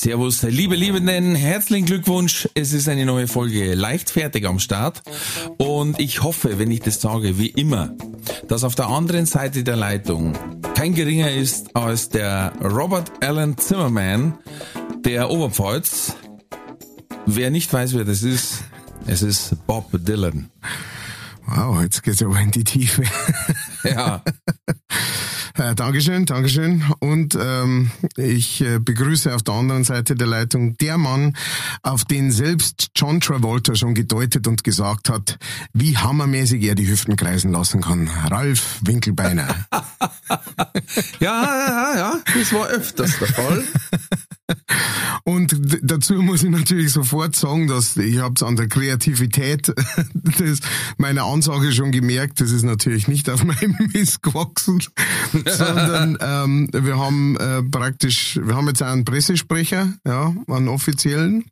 Servus, liebe Liebenden, herzlichen Glückwunsch. Es ist eine neue Folge leichtfertig am Start. Und ich hoffe, wenn ich das sage, wie immer, dass auf der anderen Seite der Leitung kein geringer ist als der Robert Allen Zimmerman der Oberpfalz. Wer nicht weiß, wer das ist, es ist Bob Dylan. Wow, jetzt geht's aber in die Tiefe. Ja. Äh, Dankeschön, Dankeschön. Und ähm, ich äh, begrüße auf der anderen Seite der Leitung der Mann, auf den selbst John Travolta schon gedeutet und gesagt hat, wie hammermäßig er die Hüften kreisen lassen kann. Ralf Winkelbeiner. ja, ja, ja, das war öfters der Fall. Und dazu muss ich natürlich sofort sagen, dass ich habe es an der Kreativität des, meiner Ansage schon gemerkt, das ist natürlich nicht auf meinem Mist gewachsen, sondern ähm, wir haben äh, praktisch, wir haben jetzt einen Pressesprecher, ja, einen offiziellen.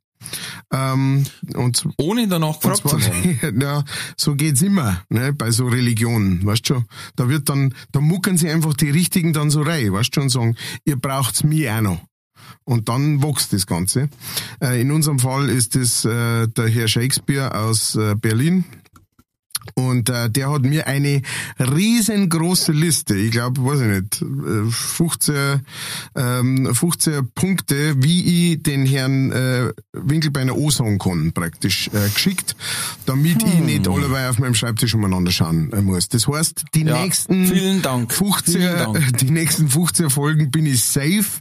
Ähm, und Ohne danach gefragt zu haben. Ja, so geht's immer, ne, bei so Religionen, weißt du Da wird dann, da muckern sie einfach die Richtigen dann so rein, weißt du und sagen, ihr braucht's mir auch noch. Und dann wächst das Ganze. Äh, in unserem Fall ist es äh, der Herr Shakespeare aus äh, Berlin, und äh, der hat mir eine riesengroße Liste, ich glaube, weiß ich nicht, 15, ähm, 15 Punkte, wie ich den Herrn äh, Winkelbeiner ansagen kann, praktisch äh, geschickt, damit hm. ich nicht alleweil auf meinem Schreibtisch umeinander schauen äh, muss. Das heißt, die ja, nächsten vielen Dank. 15, vielen Dank. die nächsten 15 Folgen bin ich safe.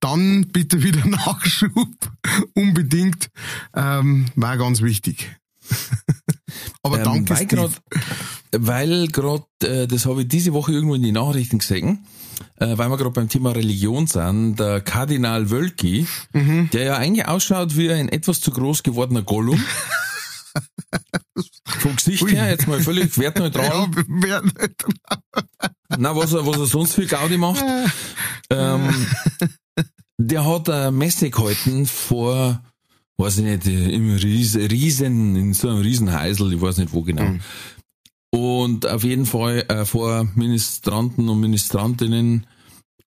Dann bitte wieder Nachschub. Unbedingt. Ähm, war ganz wichtig. Aber ähm, danke, weil Steve. Grad, weil gerade, äh, das habe ich diese Woche irgendwo in die Nachrichten gesehen, äh, weil wir gerade beim Thema Religion sind, der Kardinal Wölki, mhm. der ja eigentlich ausschaut wie ein etwas zu groß gewordener Gollum. Vom Gesicht Ui. her, jetzt mal völlig wertneutral. Ja, wertneutral. Na, was er, was er sonst für Gaudi macht. ähm, der hat eine Messe gehalten vor weiß ich nicht, im Riesen, Riesen in so einem Riesenheisel, ich weiß nicht wo genau. Mhm. Und auf jeden Fall äh, vor Ministranten und Ministrantinnen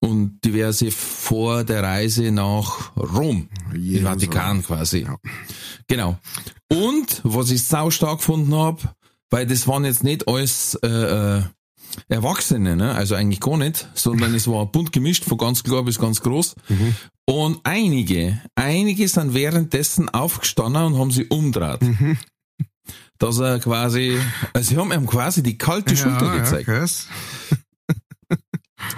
und diverse vor der Reise nach Rom, im Vatikan quasi. Ja. Genau. Und was ich sau stark gefunden habe, weil das waren jetzt nicht alles äh, äh, Erwachsene, ne? also eigentlich gar nicht, sondern es war bunt gemischt, von ganz klar bis ganz groß. Mhm. Und einige, einige sind währenddessen aufgestanden und haben sie umdreht. Mhm. Dass er quasi, also sie haben ihm quasi die kalte ja, Schulter gezeigt. Ja,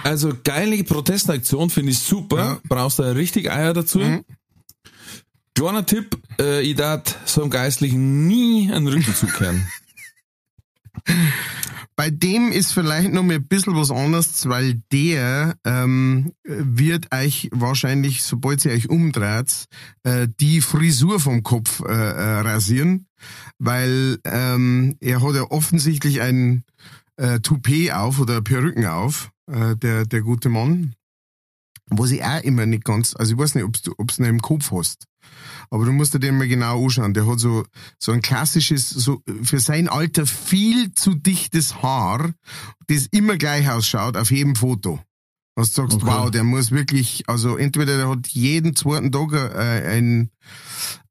also geile Protestaktion, finde ich super. Ja. Brauchst du richtig Eier dazu. Mhm. Kleiner Tipp, äh, ich darf so einem Geistlichen nie einen Rücken zukehren. Bei dem ist vielleicht noch mal ein bisschen was anderes, weil der ähm, wird euch wahrscheinlich, sobald ihr euch umdreht, äh, die Frisur vom Kopf äh, äh, rasieren, weil ähm, er hat ja offensichtlich ein äh, Toupet auf oder Perücken auf, äh, der, der gute Mann. Was ich auch immer nicht ganz, also ich weiß nicht, ob du ob's noch im Kopf hast. Aber du musst dir den mal genau anschauen. Der hat so, so ein klassisches, so für sein Alter viel zu dichtes Haar, das immer gleich ausschaut auf jedem Foto. Was du sagst, okay. wow, der muss wirklich, also entweder der hat jeden zweiten Tag äh, ein,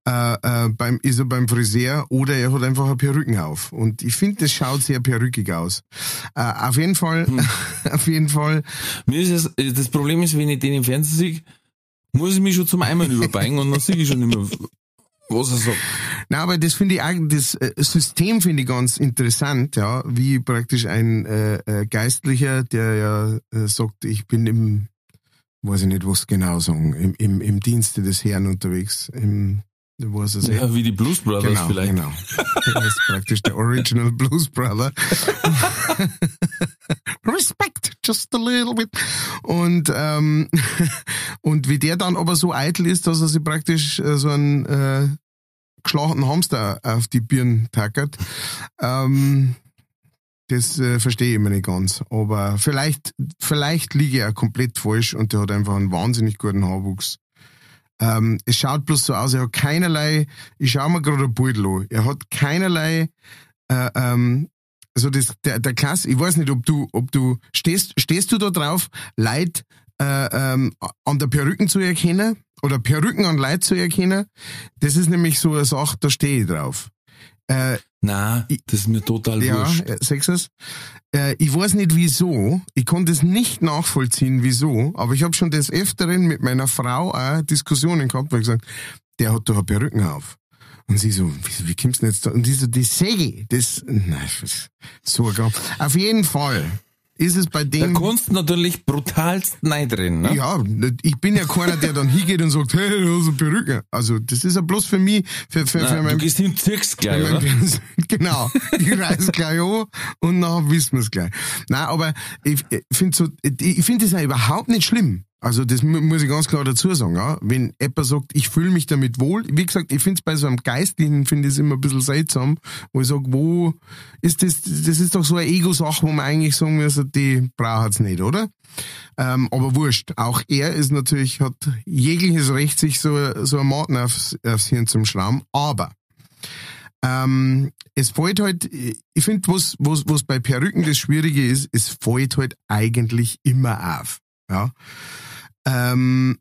äh, äh, beim, ist er beim Friseur oder er hat einfach eine Perücken auf. Und ich finde, das schaut sehr perückig aus. Äh, auf jeden Fall, hm. auf jeden Fall. Mir ist das, das Problem ist, wenn ich den im Fernsehen sehe, muss ich mich schon zum Eimer überbeigen und dann sehe ich schon nicht mehr, was er sagt. Na, aber das finde ich eigentlich, das äh, System finde ich ganz interessant, ja, wie praktisch ein äh, äh, Geistlicher, der ja äh, sagt, ich bin im, weiß ich nicht, was genau sagen, im, im, im Dienste des Herrn unterwegs, im was es ja, wie die Blues Brothers genau, vielleicht. Genau. Das ist praktisch der Original Blues Brother. Respect just a little bit. Und, ähm, und wie der dann aber so eitel ist, dass er sich praktisch äh, so einen äh, geschlagenen Hamster auf die Birnen tackert, ähm, das äh, verstehe ich immer nicht ganz. Aber vielleicht, vielleicht liege er komplett falsch und der hat einfach einen wahnsinnig guten Haarwuchs. Ähm, es schaut bloß so aus, er hat keinerlei, ich schaue mir gerade ein Bild an, er hat keinerlei, äh, ähm, also das, der, der Klasse, ich weiß nicht, ob du, ob du, stehst, stehst du da drauf, Leid äh, ähm, an der Perücken zu erkennen oder Perücken an Leid zu erkennen? Das ist nämlich so eine Sache, da stehe ich drauf. Äh, Nein, das ist mir total ja, wurscht. Äh, sagst du's? Äh, ich weiß nicht wieso, ich konnte es nicht nachvollziehen, wieso, aber ich habe schon des Öfteren mit meiner Frau auch Diskussionen gehabt, weil ich gesagt, der hat doch eine Perücken auf. Und sie so, wie, wie kommst du denn jetzt da? Und die so, die Säge, das, nein, so. Auf jeden Fall ist es bei dem. Da kannst natürlich brutalst drin, ne? Ja, ich bin ja keiner, der dann hingeht und sagt, hey, du hast eine Perücke. Also, das ist ja bloß für mich, für, für, Nein, für mein, Du gehst hin, ziehst gleich, oder? genau. Ich reiß gleich an und dann wissen wir es gleich. Nein, aber ich, ich finde so, ich finde das ja überhaupt nicht schlimm. Also das muss ich ganz klar dazu sagen, ja. Wenn jemand sagt, ich fühle mich damit wohl, wie gesagt, ich finde es bei so einem Geistlichen, finde ich immer ein bisschen seltsam, wo ich sage, wo ist das, das ist doch so eine Ego-Sache, wo man eigentlich sagen muss, die braucht es nicht, oder? Ähm, aber wurscht. Auch er ist natürlich, hat jegliches Recht, sich so, so ein Maten aufs, aufs Hirn zum Schrauben, aber ähm, es fällt halt, ich finde, was, was, was bei Perücken das Schwierige ist, es fällt halt eigentlich immer auf. Ja. Ähm,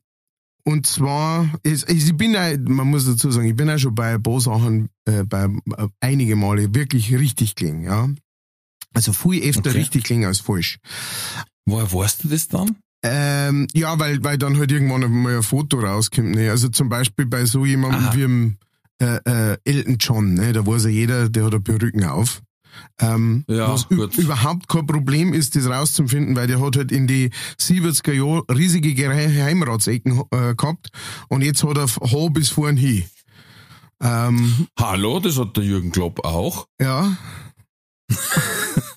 und zwar, ich, ich bin ja, man muss dazu sagen, ich bin ja schon bei ein paar Sachen, äh, bei äh, einige Male wirklich richtig klingen, ja. Also viel öfter okay. richtig klingen als falsch. Woher weißt du das dann? Ähm, ja, weil, weil dann halt irgendwann mal ein Foto rauskommt. Ne? Also zum Beispiel bei so jemandem Aha. wie dem äh, äh, Elton John, ne? da weiß ja jeder, der hat eine Perücken auf. Ähm, ja, was überhaupt kein Problem ist, das rauszufinden, weil der hat halt in die 70er Jahre riesige Geheimratsecken äh, gehabt und jetzt hat er Haar bis vorn hin. Ähm, Hallo, das hat der Jürgen Klopp auch. Ja.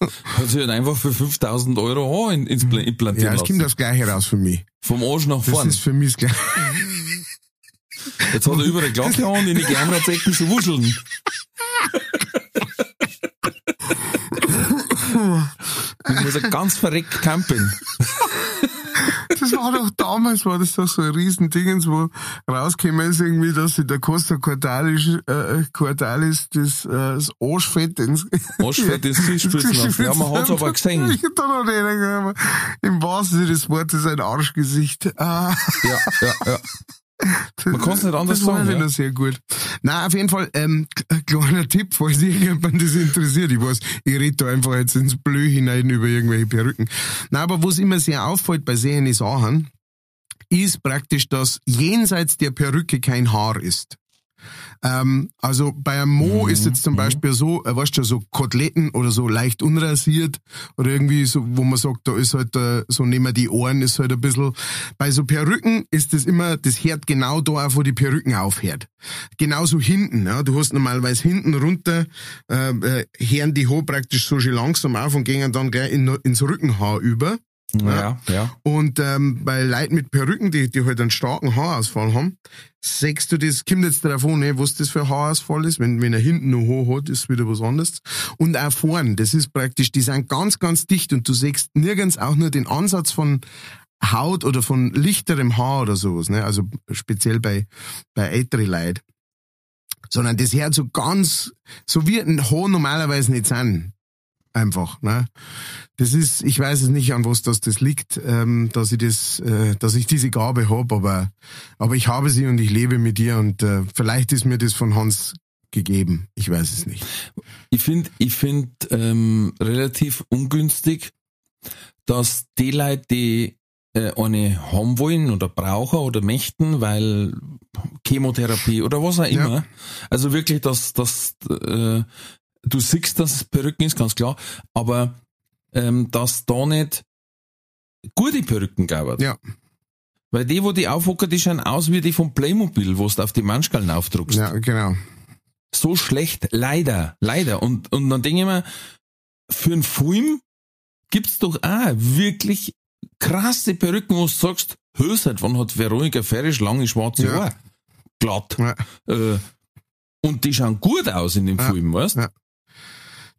hat sich halt einfach für 5000 Euro Haar ins implantiert Ja, es kommt das Gleiche raus für mich. Vom Arsch nach vorn. Das ist für mich das Gleiche. Jetzt hat er überall Glocke und in die Geheimratsecken zu wuscheln. Ich muss ganz verreckt campen. Das war doch damals, war das doch so ein Riesendingens, wo rausgekommen ist irgendwie, dass sich der Costa Cordalis, äh, Cordalis das, äh, das Arschfett ins, Arschfett ins lassen. Ja, man hat's aber gesehen. Ich da noch nicht, Im wahrsten Sinne des Wortes ein Arschgesicht. Ah. Ja, ja, ja. Man kann es nicht anders das sagen. Das ja. sehr gut. Na, auf jeden Fall, ähm, kleiner Tipp, falls irgendjemand das interessiert. Ich weiß, ich rede da einfach jetzt ins Blö hinein über irgendwelche Perücken. Na, aber was immer sehr auffällt bei sehenden Sachen, ist praktisch, dass jenseits der Perücke kein Haar ist. Ähm, also bei einem Mo mhm. ist jetzt zum mhm. Beispiel so, äh, weißt du, so Koteletten oder so leicht unrasiert oder irgendwie so, wo man sagt, da ist halt äh, so nehmen die Ohren ist halt ein bisschen. Bei so Perücken ist das immer, das hört genau da auf, wo die Perücken aufhört. Genauso hinten, ja. Du hast normalerweise hinten runter, äh, äh, hören die Haare praktisch so schön langsam auf und gehen dann gleich in, ins Rückenhaar über. Ja, ja. Und ähm, bei Leuten mit Perücken, die, die halt einen starken Haarausfall haben, sagst du das, kommt jetzt darauf an, ne, was das für ein Haarausfall ist. Wenn, wenn er hinten noch hoch hat, ist wieder was anderes. Und auch vorn, das ist praktisch, die sind ganz, ganz dicht und du siehst nirgends auch nur den Ansatz von Haut oder von lichterem Haar oder sowas, ne? Also speziell bei, bei älteren Leuten. Sondern das hört so ganz, so wie ein Haar normalerweise nicht sein einfach. Ne? Das ist, ich weiß es nicht, an was das, das liegt, ähm, dass ich das, äh, dass ich diese Gabe habe, aber, aber ich habe sie und ich lebe mit ihr und äh, vielleicht ist mir das von Hans gegeben. Ich weiß es nicht. Ich finde, ich finde ähm, relativ ungünstig, dass die Leute, die äh, eine haben wollen oder brauchen oder möchten, weil Chemotherapie oder was auch immer. Ja. Also wirklich, dass, dass äh, du siehst, dass es Perücken ist, ganz klar, aber ähm, dass da nicht gute Perücken gab. Ja. Weil die, wo die aufhocken, die schauen aus wie die vom Playmobil, wo du auf die Manschgallen aufdruckst. Ja, genau. So schlecht, leider, leider. Und, und dann denke ich mir, für einen Film gibt's doch auch wirklich krasse Perücken, wo du sagst, hör, seit wann hat Veronika Ferrisch lange schwarze Ja. Haare? Glatt. Ja. Äh, und die schauen gut aus in dem Ja. Film, weißt Ja.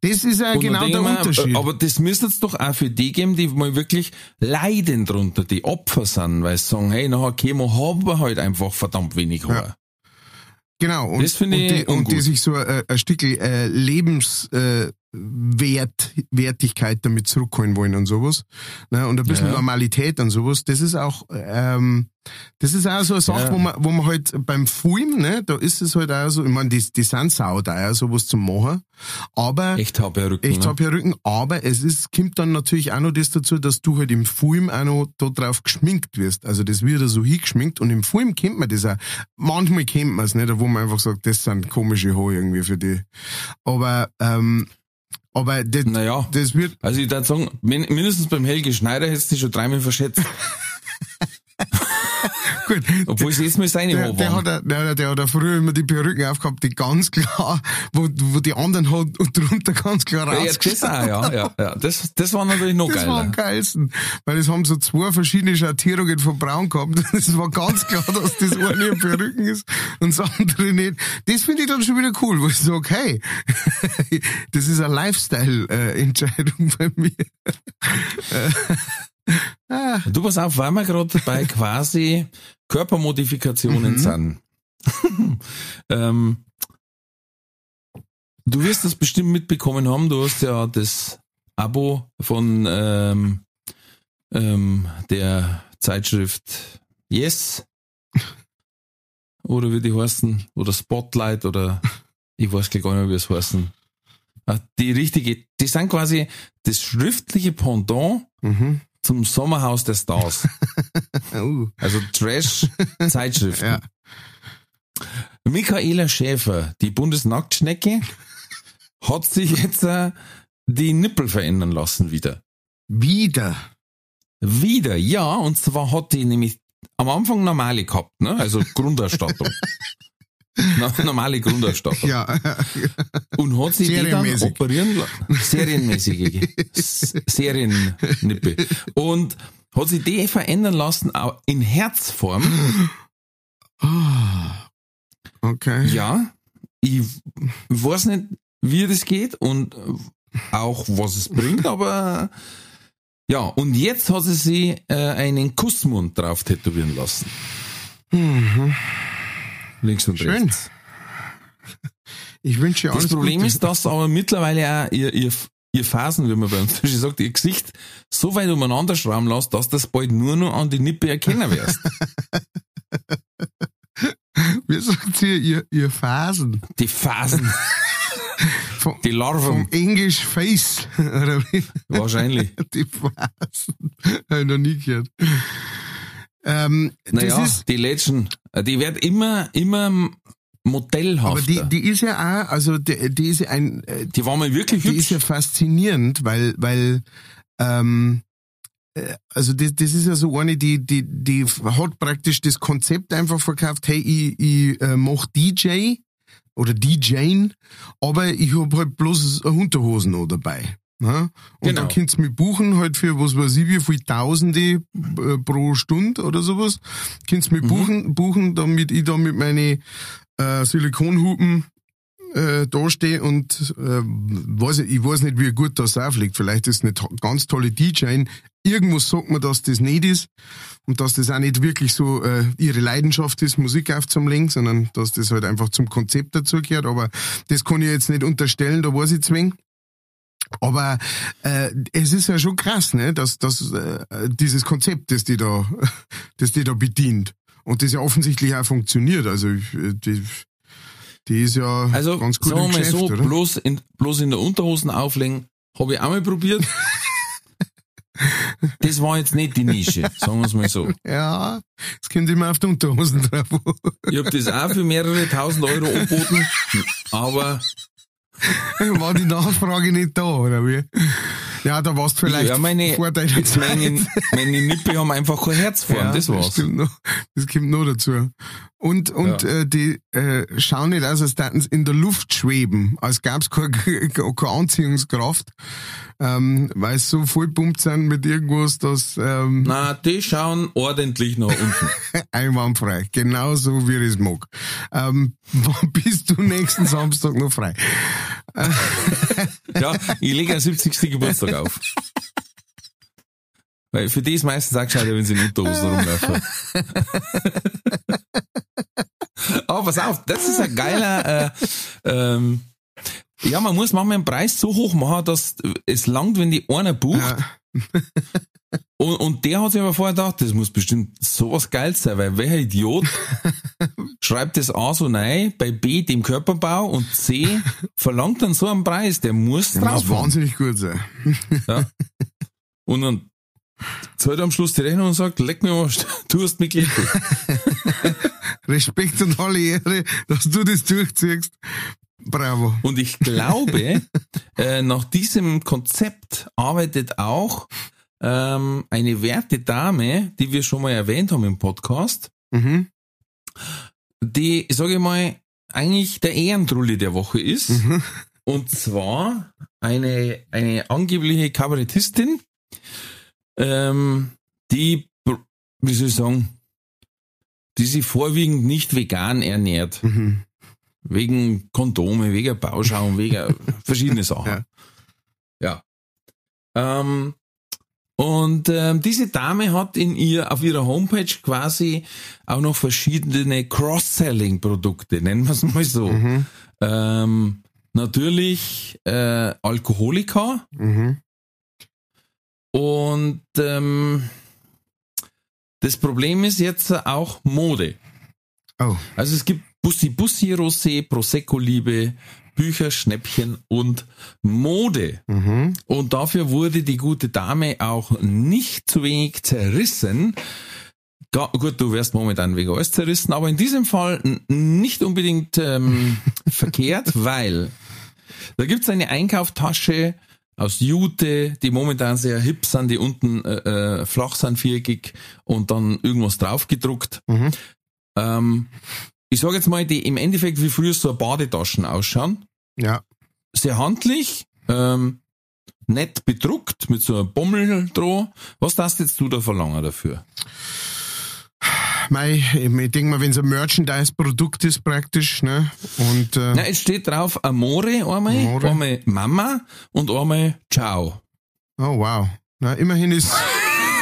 Das ist ja Und genau der mir, Unterschied. Aber das müsste es doch auch für die geben, die mal wirklich leiden drunter, die Opfer sind, weil sie sagen, hey, nach Chemo haben wir halt einfach verdammt wenig Haar. Genau, und, Das und, die, und die sich so äh, ein Stück äh, Lebenswert, äh, Wert, Wertigkeit damit zurückholen wollen und sowas. Ne? Und ein bisschen Ja, ja. Normalität und sowas. Das ist auch, ähm, das ist auch so eine Sache, Ja. wo man, wo man halt beim Film, ne, da ist es halt auch so, ich meine, die, die sind saudeuer, sowas zu machen. Aber Echt Haarperücken. Echt ne? hab ja Rücken, aber es ist, kommt dann natürlich auch noch das dazu, dass du halt im Film auch noch da drauf geschminkt wirst. Also das wird ja so hingeschminkt und im Film kennt man das auch. Manchmal kennt man es nicht, wo man einfach sagt, das sind komische Haare irgendwie für die. Aber, ähm, aber das, Naja, das wird, also ich würde sagen, min- mindestens beim Helge Schneider hättest du dich schon dreimal verschätzt. gut. Obwohl es jetzt mal seine Der, der, hat, ja- der, der hat ja früher immer die Perücken aufgehabt, die ganz klar, wo, wo die anderen halt und drunter ganz klar Ja, das rausgestellt auch, ja, ja, ja. Das, das war natürlich noch Das war am geiler. geilsten, weil es haben so zwei verschiedene Schattierungen von Braun gehabt. Es war ganz klar, dass das eine ein Perücken ist und das andere nicht. Das finde ich dann schon wieder cool, wo ich sage, hey, das ist eine Lifestyle-Entscheidung bei mir. ah, Du pass auf, weil wir gerade bei quasi Körpermodifikationen Mhm. sind. ähm, du wirst das bestimmt mitbekommen haben, du hast ja das Abo von ähm, ähm, der Zeitschrift Yes oder wie die heißen, oder Spotlight oder ich weiß gleich gar nicht mehr, wie es heißen. Ah, Die richtige, die sind quasi das schriftliche Pendant mhm. Zum Sommerhaus der Stars. oh, Also Trash-Zeitschriften. ja. Michaela Schäfer, die Bundesnacktschnecke, hat sich jetzt äh, die Nippel verändern lassen wieder. Wieder. Wieder, ja, und zwar hat die nämlich am Anfang normale gehabt, ne? Also Grundausstattung. Normale Grundausstattung. Ja, Und hat sich die dann operieren lassen. Serienmäßige. Seriennippe. Und hat sich die verändern lassen auch in Herzform. Ah, okay. Ja, ich weiß nicht, wie das geht und auch was es bringt, aber ja, und jetzt hat sie sich äh, einen Kussmund drauf tätowieren lassen. Mhm. Links und Schön. rechts. Ich wünsche alles Das Problem Gute. ist, dass aber mittlerweile auch ihr, ihr, ihr Phasen, wie man bei uns schon sagt, ihr Gesicht so weit umeinander schrauben lässt, dass das bald nur noch an die Nippe erkennen wirst. Wie sagt ihr, ihr, ihr Phasen? Die Phasen, Vom, die Larven, vom English Face. Wahrscheinlich. Die Phasen. Habe ich noch nie gehört. Ähm, Naja, ist, die Legend, die wird immer, immer modellhafter. aber die, die ist ja auch, also die, die ist ja ein, äh, Die war mal wirklich die hübsch. ist ja faszinierend, weil, weil, ähm, äh, also das, das ist ja so eine, die, die, die hat praktisch das Konzept einfach verkauft, hey, ich, ich äh, mach DJ oder DJing, aber ich hab halt bloß Unterhosen noch dabei. Ne? Und Genau. dann könnt's mich buchen halt für, was weiß ich, wie viel Tausende äh, pro Stunde oder sowas. Könnt's mich Mhm. buchen, buchen, damit ich da mit meine äh, Silikonhupen äh, dastehe und äh, weiß ich, weiß nicht, wie gut das aufliegt. Vielleicht ist es eine ganz tolle DJ. Irgendwas sagt man, dass das nicht ist und dass das auch nicht wirklich so äh, ihre Leidenschaft ist, Musik aufzulegen, sondern dass das halt einfach zum Konzept dazugehört. Aber das kann ich jetzt nicht unterstellen, da weiß ich zwing. Aber äh, es ist ja schon krass, ne, dass, dass äh, dieses Konzept, das die da, das die da bedient und das ja offensichtlich auch funktioniert. Also äh, die, die ist ja Also, ganz gut sagen im wir mal Geschäft, so, oder? bloß in, bloß in der Unterhosen auflegen, habe ich auch mal probiert. das war jetzt nicht die Nische, sagen wir es mal so. Ja, das kommt immer auf die Unterhosen drauf. Ich habe das auch für mehrere tausend Euro angeboten, aber War die Nachfrage nicht da, oder wie? Ja, da warst du vielleicht ja, meine, vor deiner jetzt meine, meine Nippe haben einfach kein Herz vorn, Ja, das war's. stimmt noch, das kommt noch dazu. Und, und Ja. äh, die äh, schauen nicht aus, als täten sie in der Luft schweben, als gab's keine, keine Anziehungskraft, ähm, weil sie so voll pumpt sind mit irgendwas, das ähm, Na, die schauen ordentlich nach unten. einwandfrei. Genauso wie ich es mag. Ähm, wann bist du nächsten Samstag noch frei? Ja, ich lege einen 70. Geburtstag auf. Weil für die ist meistens auch gescheiter, wenn sie in Unterhosen rumlaufen. Aber pass auf, das ist ein geiler, äh, ähm, ja, man muss manchmal den Preis so hoch machen, dass es langt, wenn die einer bucht. Ja. Und, und der hat sich aber vorher gedacht, das muss bestimmt sowas geil sein, weil welcher Idiot schreibt das A so rein, bei B dem Körperbau und C verlangt dann so einen Preis, der muss Das muss drauf. haben. wahnsinnig gut sein. Ja. Und dann zahlt er am Schluss die Rechnung und sagt, leck mir was, du hast mich geliebt. Respekt und alle Ehre, dass du das durchziehst. Bravo. Und ich glaube, äh, nach diesem Konzept arbeitet auch ähm, eine werte Dame, die wir schon mal erwähnt haben im Podcast, Mhm. die, sage ich mal, eigentlich der Ehrentrulli der Woche ist. Mhm. Und zwar eine, eine angebliche Kabarettistin, ähm, die, wie soll ich sagen, die sich vorwiegend nicht vegan ernährt. Mhm. Wegen Kondome, wegen Bauschaum, wegen verschiedene Sachen. Ja. Ähm, und ähm, diese Dame hat in ihr auf ihrer Homepage quasi auch noch verschiedene Cross-Selling-Produkte, nennen wir es mal so. Mhm. Ähm, natürlich äh, Alkoholika Mhm. und ähm, das Problem ist jetzt auch Mode. Oh. Also es gibt Bussi Bussi Rosé, Prosecco Liebe, Bücher, Schnäppchen und Mode. Mhm. Und dafür wurde die gute Dame auch nicht zu wenig zerrissen. Ga gut, du wirst momentan wegen alles zerrissen, aber in diesem Fall nicht unbedingt ähm, verkehrt, weil da gibt's eine Einkauftasche aus Jute, die momentan sehr hip sind, die unten äh, äh, flach sind, viereckig und dann irgendwas draufgedruckt. Mhm. Ähm, ich sage jetzt mal, die im Endeffekt wie früher so Badetaschen ausschauen. Ja. Sehr handlich, ähm, nett bedruckt, mit so einem Bommel dran. Was darfst jetzt du da verlangen dafür? Mei, ich, ich denke mal, wenn es ein Merchandise-Produkt ist praktisch, ne? Und äh, Na, es steht drauf Amore einmal, Amore. einmal Mama und einmal Ciao. oh wow. Na, immerhin ist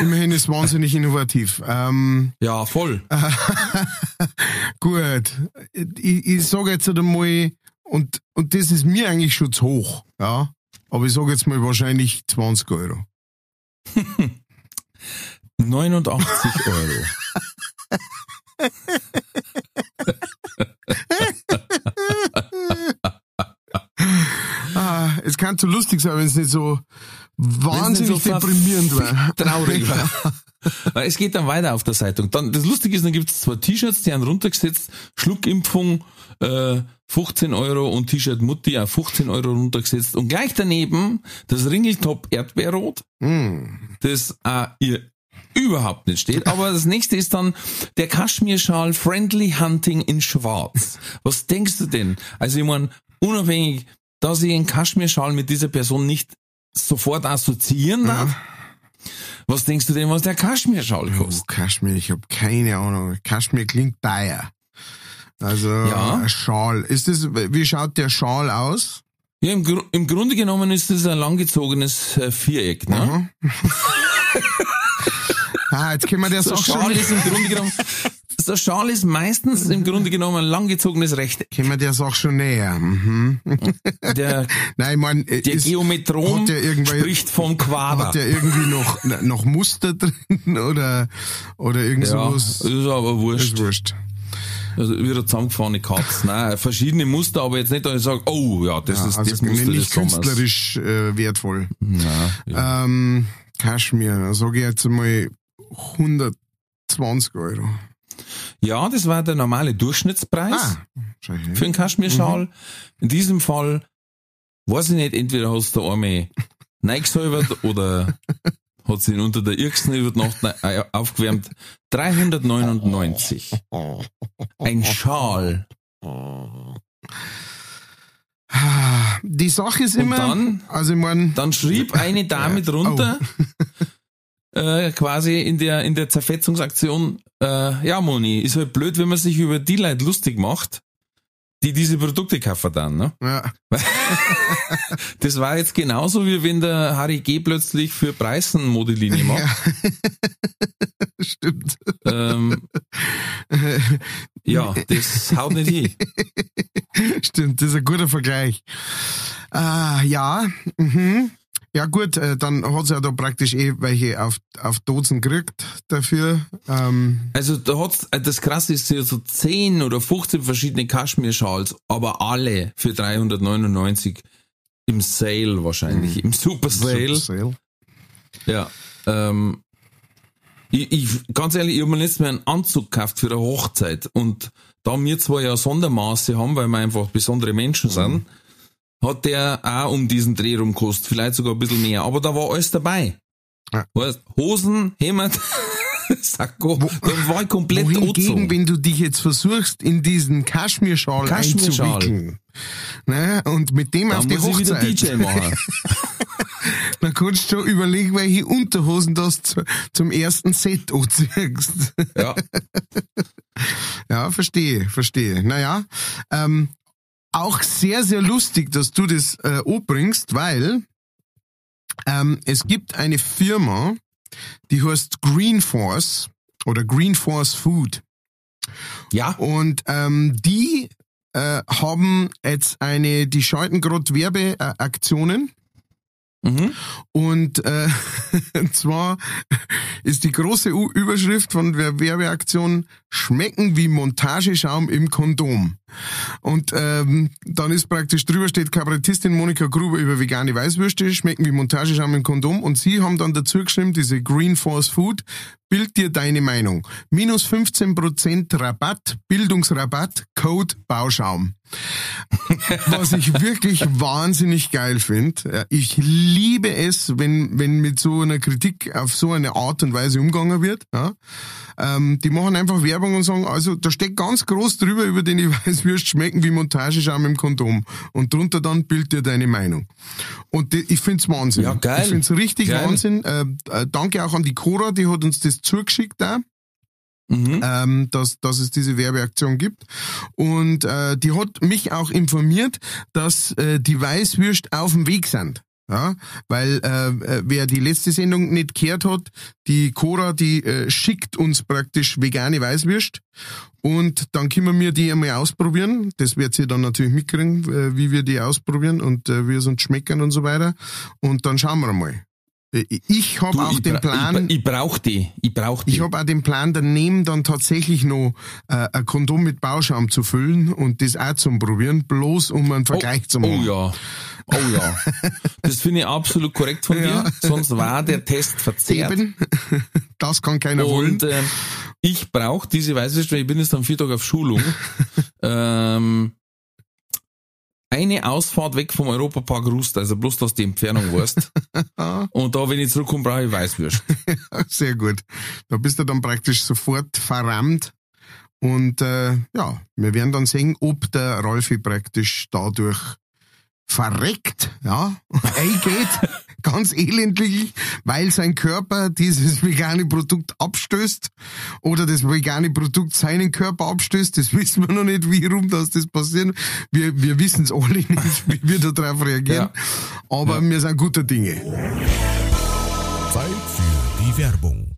immerhin ist wahnsinnig innovativ. Ähm, Ja, voll. gut. Ich, ich sage jetzt einmal, und, und das ist mir eigentlich schon zu hoch, ja. Aber ich sage jetzt mal wahrscheinlich 20 Euro. 89 Euro. Ah, es kann zu lustig sein, wenn es nicht so wahnsinnig nicht so deprimierend wäre. Traurig war. Es geht dann weiter auf der Zeitung. Dann, das Lustige ist, dann gibt es zwei T-Shirts, die haben runtergesetzt, Schluckimpfung äh, 15 Euro und T-Shirt Mutti auf 15 Euro runtergesetzt. Und gleich daneben das Ringeltop Erdbeerrot, Hm. das äh, ihr überhaupt nicht steht. Aber das nächste ist dann der Kaschmirschal Friendly Hunting in Schwarz. Was denkst du denn? Also ich meine, unabhängig, dass ich einen Kaschmirschal mit dieser Person nicht sofort assoziieren darf, was denkst du denn, was der Kaschmirschal Oh, kostet? Kaschmir, ich habe keine Ahnung. Kaschmir klingt teuer. Also Ja. ein Schal. Ist das, wie schaut der Schal aus? Ja, im, Gru im Grunde genommen ist das ein langgezogenes äh, Viereck. Ne? Ah, jetzt können wir das So auch Schal schon, ist im Grunde genommen, so Schal ist meistens im Grunde genommen ein langgezogenes Rechteck. können wir das auch schon näher. Mhm. Der, Nein, ich mein, äh, der ist, Geometrom spricht vom Quader. hat der irgendwie noch, noch Muster drin oder, oder irgend ja, sowas? ist aber wurscht. Ist wurscht. Also wieder zusammengefahrene Katz. Nein, verschiedene Muster, aber jetzt nicht, dass ich sage, oh ja, das Ja, ist also das Muster nicht des künstlerisch äh, wertvoll. Ja. Ähm, Kaschmir, sage ich jetzt mal 120 Euro. ja, das war der normale Durchschnittspreis. Ah, für einen Kaschmirschal. In diesem Fall, weiß ich nicht, entweder hast du einmal neigesäubert oder hat sie ihn unter der Irksen über die Nacht äh, aufgewärmt. 399. Ein Schal. Die Sache ist Und immer, dann- also ich mein, Dann schrieb eine Dame drunter, Oh. äh, quasi in der, in der Zerfetzungsaktion, äh, ja Moni, ist halt blöd, wenn man sich über die Leute lustig macht, die diese Produkte kaufen dann, ne? ja, Das war jetzt genauso, wie wenn der Harry G. plötzlich für Preisen Modellinie macht. stimmt. ähm, ja, das haut nicht hin. Stimmt, das ist ein guter Vergleich. Ah, ja, mhm. Ja gut, äh, dann hat sie ja da praktisch eh welche auf, auf Dosen gekriegt dafür. Ähm, Also da hat's, äh, das krasse ist ja so 10 oder 15 verschiedene Kaschmir-Schals, aber alle für 399 im Sale wahrscheinlich, im Super Sale. Sale. Ja. Ähm, ich, ich, ganz ehrlich, ich habe mir letztes Mal einen Anzug gekauft für eine Hochzeit und da wir zwar ja Sondermaße haben, weil wir einfach besondere Menschen sind, hat der auch um diesen Dreh rum gekostet, vielleicht sogar ein bisschen mehr, aber da war alles dabei. Ja. Weißt, Hosen, Hemd, Sakko, da war ich komplett Wohingegen, wenn du dich jetzt versuchst, in diesen Kaschmirschal Kaschmirschal. einzuwickeln, ne, und mit dem Da auf die muss ich wieder Hochzeit, DJ machen. dann kannst du überlegen, welche Unterhosen du zu, zum ersten Set anziehst. Ja. Ja, verstehe, verstehe. Naja, ähm, auch sehr, sehr lustig, dass du das äh, anbringst, weil ähm, es gibt eine Firma, die heißt Green Force oder Green Force Food. Ja. Und ähm, die äh, haben jetzt eine, die schalten gerade Werbeaktionen. Mhm. Und äh, zwar ist die große Überschrift von der Werbeaktion Schmecken wie Montageschaum im Kondom. Und ähm, dann ist praktisch drüber steht Kabarettistin Monika Gruber über vegane Weißwürste, schmecken wie Montageschaum im Kondom. Und sie haben dann dazu geschrieben, diese Green Force Food, bild dir deine Meinung. Minus 15% Rabatt, Bildungsrabatt, Code Bauschaum. Was ich wirklich wahnsinnig geil finde. Ich liebe es, wenn, wenn mit so einer Kritik auf so eine Art und Weise umgegangen wird. Ja. Ähm, die machen einfach Werbung und sagen, also da steht ganz groß drüber, über den ich weiß, wirst schmecken wie Montageschaum im Kondom. Und drunter dann bild dir deine Meinung. Und die, ich find's Wahnsinn. Ja, geil. Ich find's richtig Geil. Wahnsinn. Äh, äh, danke auch an die Cora, die hat uns das zugeschickt da Mhm. ähm, dass, dass es diese Werbeaktion gibt. Und äh, die hat mich auch informiert, dass äh, die Weißwürst auf dem Weg sind. Ja, weil äh, äh, wer die letzte Sendung nicht gehört hat, die Cora, die äh, schickt uns praktisch vegane Weißwürst und dann können wir die einmal ausprobieren. Das wird sie dann natürlich mitkriegen, äh, wie wir die ausprobieren und äh, wie es uns schmecken und so weiter. Und dann schauen wir mal. Äh, Ich habe auch ich, den Plan. Ich, ich brauch die. Ich brauch die. Ich habe auch den Plan, daneben dann tatsächlich noch äh, ein Kondom mit Bauschaum zu füllen und das auch zum Probieren, bloß um einen Vergleich zu machen. Oh ja. Oh ja. Das finde ich absolut korrekt von Ja. dir. Sonst war der Test verzerrt. Eben, das kann keiner wollen. Und ähm, ich brauche diese Weißwürste, ich bin jetzt am Viertag auf Schulung. ähm, eine Ausfahrt weg vom Europapark Rust, also bloß, dass die Entfernung weißt. Und da, wenn ich zurückkomme, brauche ich Weißwürst. Sehr gut. Da bist du dann praktisch sofort verrammt. Und äh, ja, wir werden dann sehen, ob der Rolfi praktisch dadurch verreckt, ja, eingeht, ganz elendlich, weil sein Körper dieses vegane Produkt abstößt oder das vegane Produkt seinen Körper abstößt. Das wissen wir noch nicht, wie rum das, das passiert. Wir, wir wissen es alle nicht, wie wir darauf reagieren. Aber wir sind guter Dinge. Zeit für die Werbung.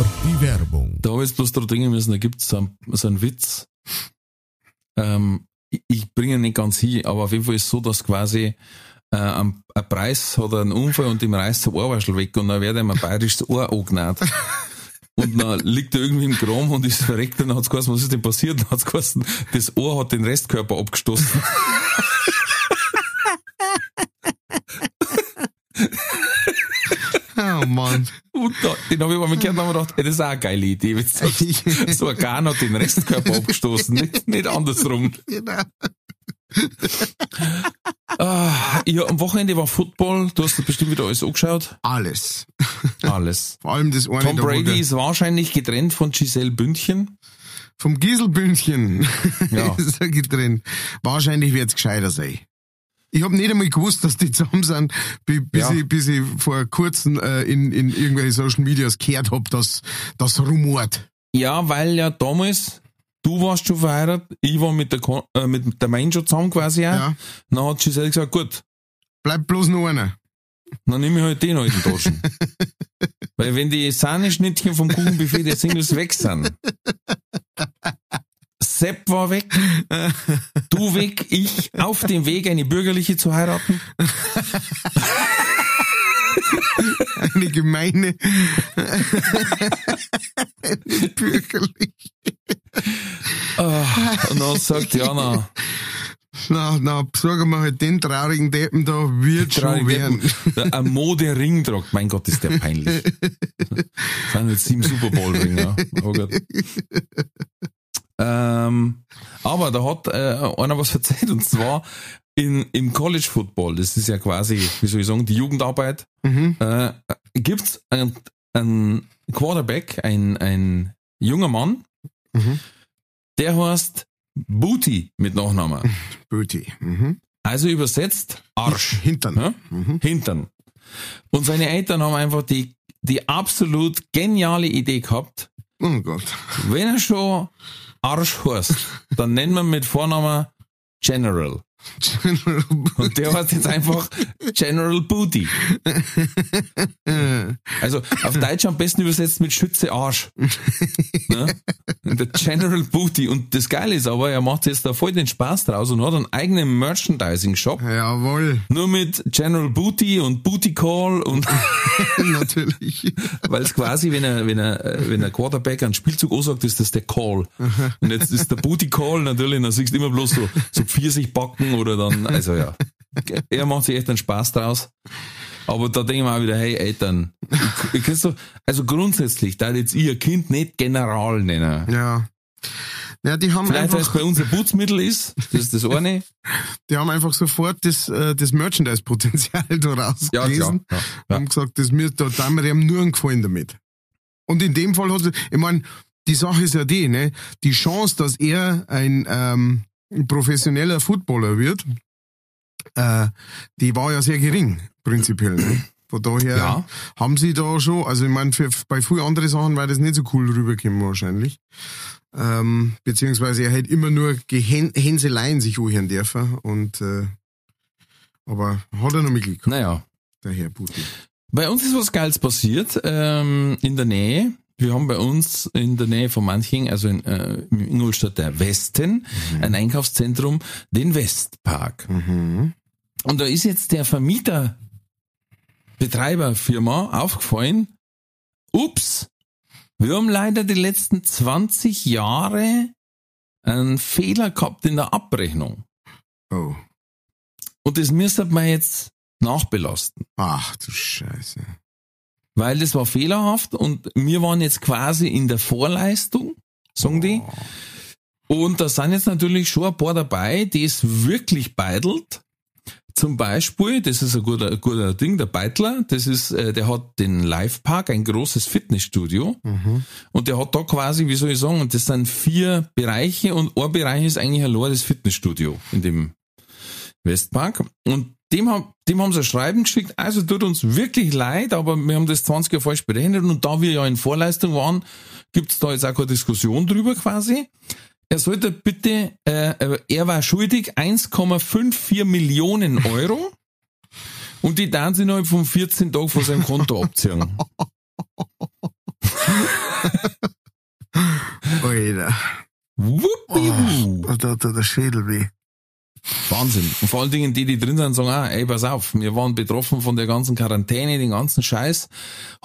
War die Werbung. Da habe ich jetzt bloß dran denken müssen, da gibt es so, einen- so einen Witz. Ähm, ich, ich bringe ihn nicht ganz hin, aber auf jeden Fall ist es so, dass quasi äh, ein, ein Preis hat einen Unfall und ihm reißt der Ohrwaschel weg und dann wird ihm ein bayerisches Ohr angenäht. Und dann liegt er irgendwie im Kram und ist verreckt und dann hat's geheißen, was ist denn passiert? Dann hat's geheißen, das Ohr hat den Restkörper abgestoßen. Oh Mann. Und da, den habe ich mal gehört und hab mir gedacht, ey, das ist auch eine geile Idee. Wenn sagst, so ein Garn hat den Restkörper abgestoßen, nicht, nicht andersrum. Genau. Ah, ja, am Wochenende war Football, du hast dir bestimmt wieder alles angeschaut. Alles. Alles. Vor allem das eine Tom Brady ist wahrscheinlich getrennt von Giselle Bündchen. vom Gieselbündchen Ja. ist er getrennt. Wahrscheinlich wird's gescheiter sein. Ich habe nicht einmal gewusst, dass die zusammen sind, bi- bis, Ja. ich, bis ich vor kurzem äh, in, in irgendwelche Social Medias gehört hab, dass das rumort. Ja, weil ja damals, du warst schon verheiratet, ich war mit der, Con- äh, mit der Main schon zusammen quasi auch. Ja. Dann hat Giselle gesagt, gut, Bleibt bloß noch einer. dann nehme ich halt den alten Taschen. weil wenn die Sahneschnittchen vom Kuchenbuffet der Singles weg sind, Sepp war weg, du weg, ich auf dem Weg, eine bürgerliche zu heiraten. Eine gemeine. eine bürgerlich. Ah, und dann sagt Jana, Na, na, sagen wir halt den traurigen Deppen da, wird schon werden. ein Modering tragt. Mein Gott, ist der peinlich. Das sind jetzt sieben Super Bowl Ringer. Oh Gott. Ähm, aber da hat äh, einer was erzählt und zwar in, im College Football, das ist ja quasi, wie soll ich sagen, die Jugendarbeit, Mhm. äh, gibt's einen, einen Quarterback, ein, ein junger Mann, Mhm. der heißt Booty mit Nachnamen. Booty. Mhm. Also übersetzt Arsch. Hintern. Ja? Mhm. Hintern. Und seine Eltern haben einfach die, die absolut geniale Idee gehabt, Oh Gott. wenn er schon Arsch heißt, dann nennen wir mit Vornamen General. Und der heißt jetzt einfach General Booty. Also auf Deutsch am besten übersetzt mit Schütze Arsch. Ne? Der General Booty. Und das Geile ist aber, er macht jetzt da voll den Spaß draus und hat einen eigenen Merchandising-Shop. Jawohl. Nur mit General Booty und Booty Call und Natürlich. weil es quasi, wenn er, wenn er, wenn der Quarterback einen Spielzug ansagt, ist das der Call. Und jetzt ist der Booty Call natürlich, dann siehst du immer bloß so, so Oder dann, also ja. Er macht sich echt einen Spaß draus. Aber da denke ich mir auch wieder, hey Eltern, ich, ich also grundsätzlich, da jetzt ihr Kind nicht General nennen. Ja. Ja, die haben Vielleicht, weil es einfach, bei uns ein Putzmittel ist, das ist das eine. die haben einfach sofort das, äh, das Merchandise-Potenzial da rausgelesen. Ja, ja. haben gesagt, das mir, da tun wir ihm nur einen Gefallen damit. Und in dem Fall hat ich meine, die Sache ist ja die, ne, die Chance, dass er ein, ähm, ein professioneller Footballer wird, äh, die war ja sehr gering, prinzipiell. Ne? Von daher Ja. haben sie da schon, also ich meine, für, bei vielen anderen Sachen war das nicht so cool rübergekommen wahrscheinlich. Ähm, beziehungsweise er hätte immer nur Gehen Hänseleien sich anhören dürfen und äh, aber hat er noch mitgekriegt, Naja. der Herr Putin. Bei uns ist was Geiles passiert, ähm, in der Nähe. Wir haben bei uns in der Nähe von Manching, also in, äh, im Ingolstadter Westen, ein Einkaufszentrum, den Westpark. Mhm. Und da ist jetzt der Vermieter, Betreiberfirma aufgefallen, ups, wir haben leider die letzten 20 Jahre einen Fehler gehabt in der Abrechnung. Oh. Und das müsste man jetzt nachbelasten. Ach du Scheiße. Weil das war fehlerhaft und wir waren jetzt quasi in der Vorleistung, sagen die. Und da sind jetzt natürlich schon ein paar dabei, die es wirklich beidelt. Zum Beispiel, das ist ein guter, ein guter Ding, der Beitler, das ist, äh, der hat den Livepark, ein großes Fitnessstudio. Mhm. Und der hat da quasi, wie soll ich sagen, und das sind vier Bereiche und ein Bereich ist eigentlich allein das Fitnessstudio in dem Westpark. Und dem, haben dem haben sie ein Schreiben geschickt, also tut uns wirklich leid, aber wir haben das 20 Jahre falsch berechnet und da wir ja in Vorleistung waren, gibt's da jetzt auch keine Diskussion drüber quasi. Er sollte bitte, äh, äh, er war schuldig 1,54 Millionen Euro und die dann sie innerhalb von 14 Tagen von seinem Konto abziehen. Alter. Wuppiwu. Oh, da tut der Schädel weh. Wahnsinn. Und vor allen Dingen die, die drin sind, sagen, ah, ey, pass auf, wir waren betroffen von der ganzen Quarantäne, den ganzen Scheiß,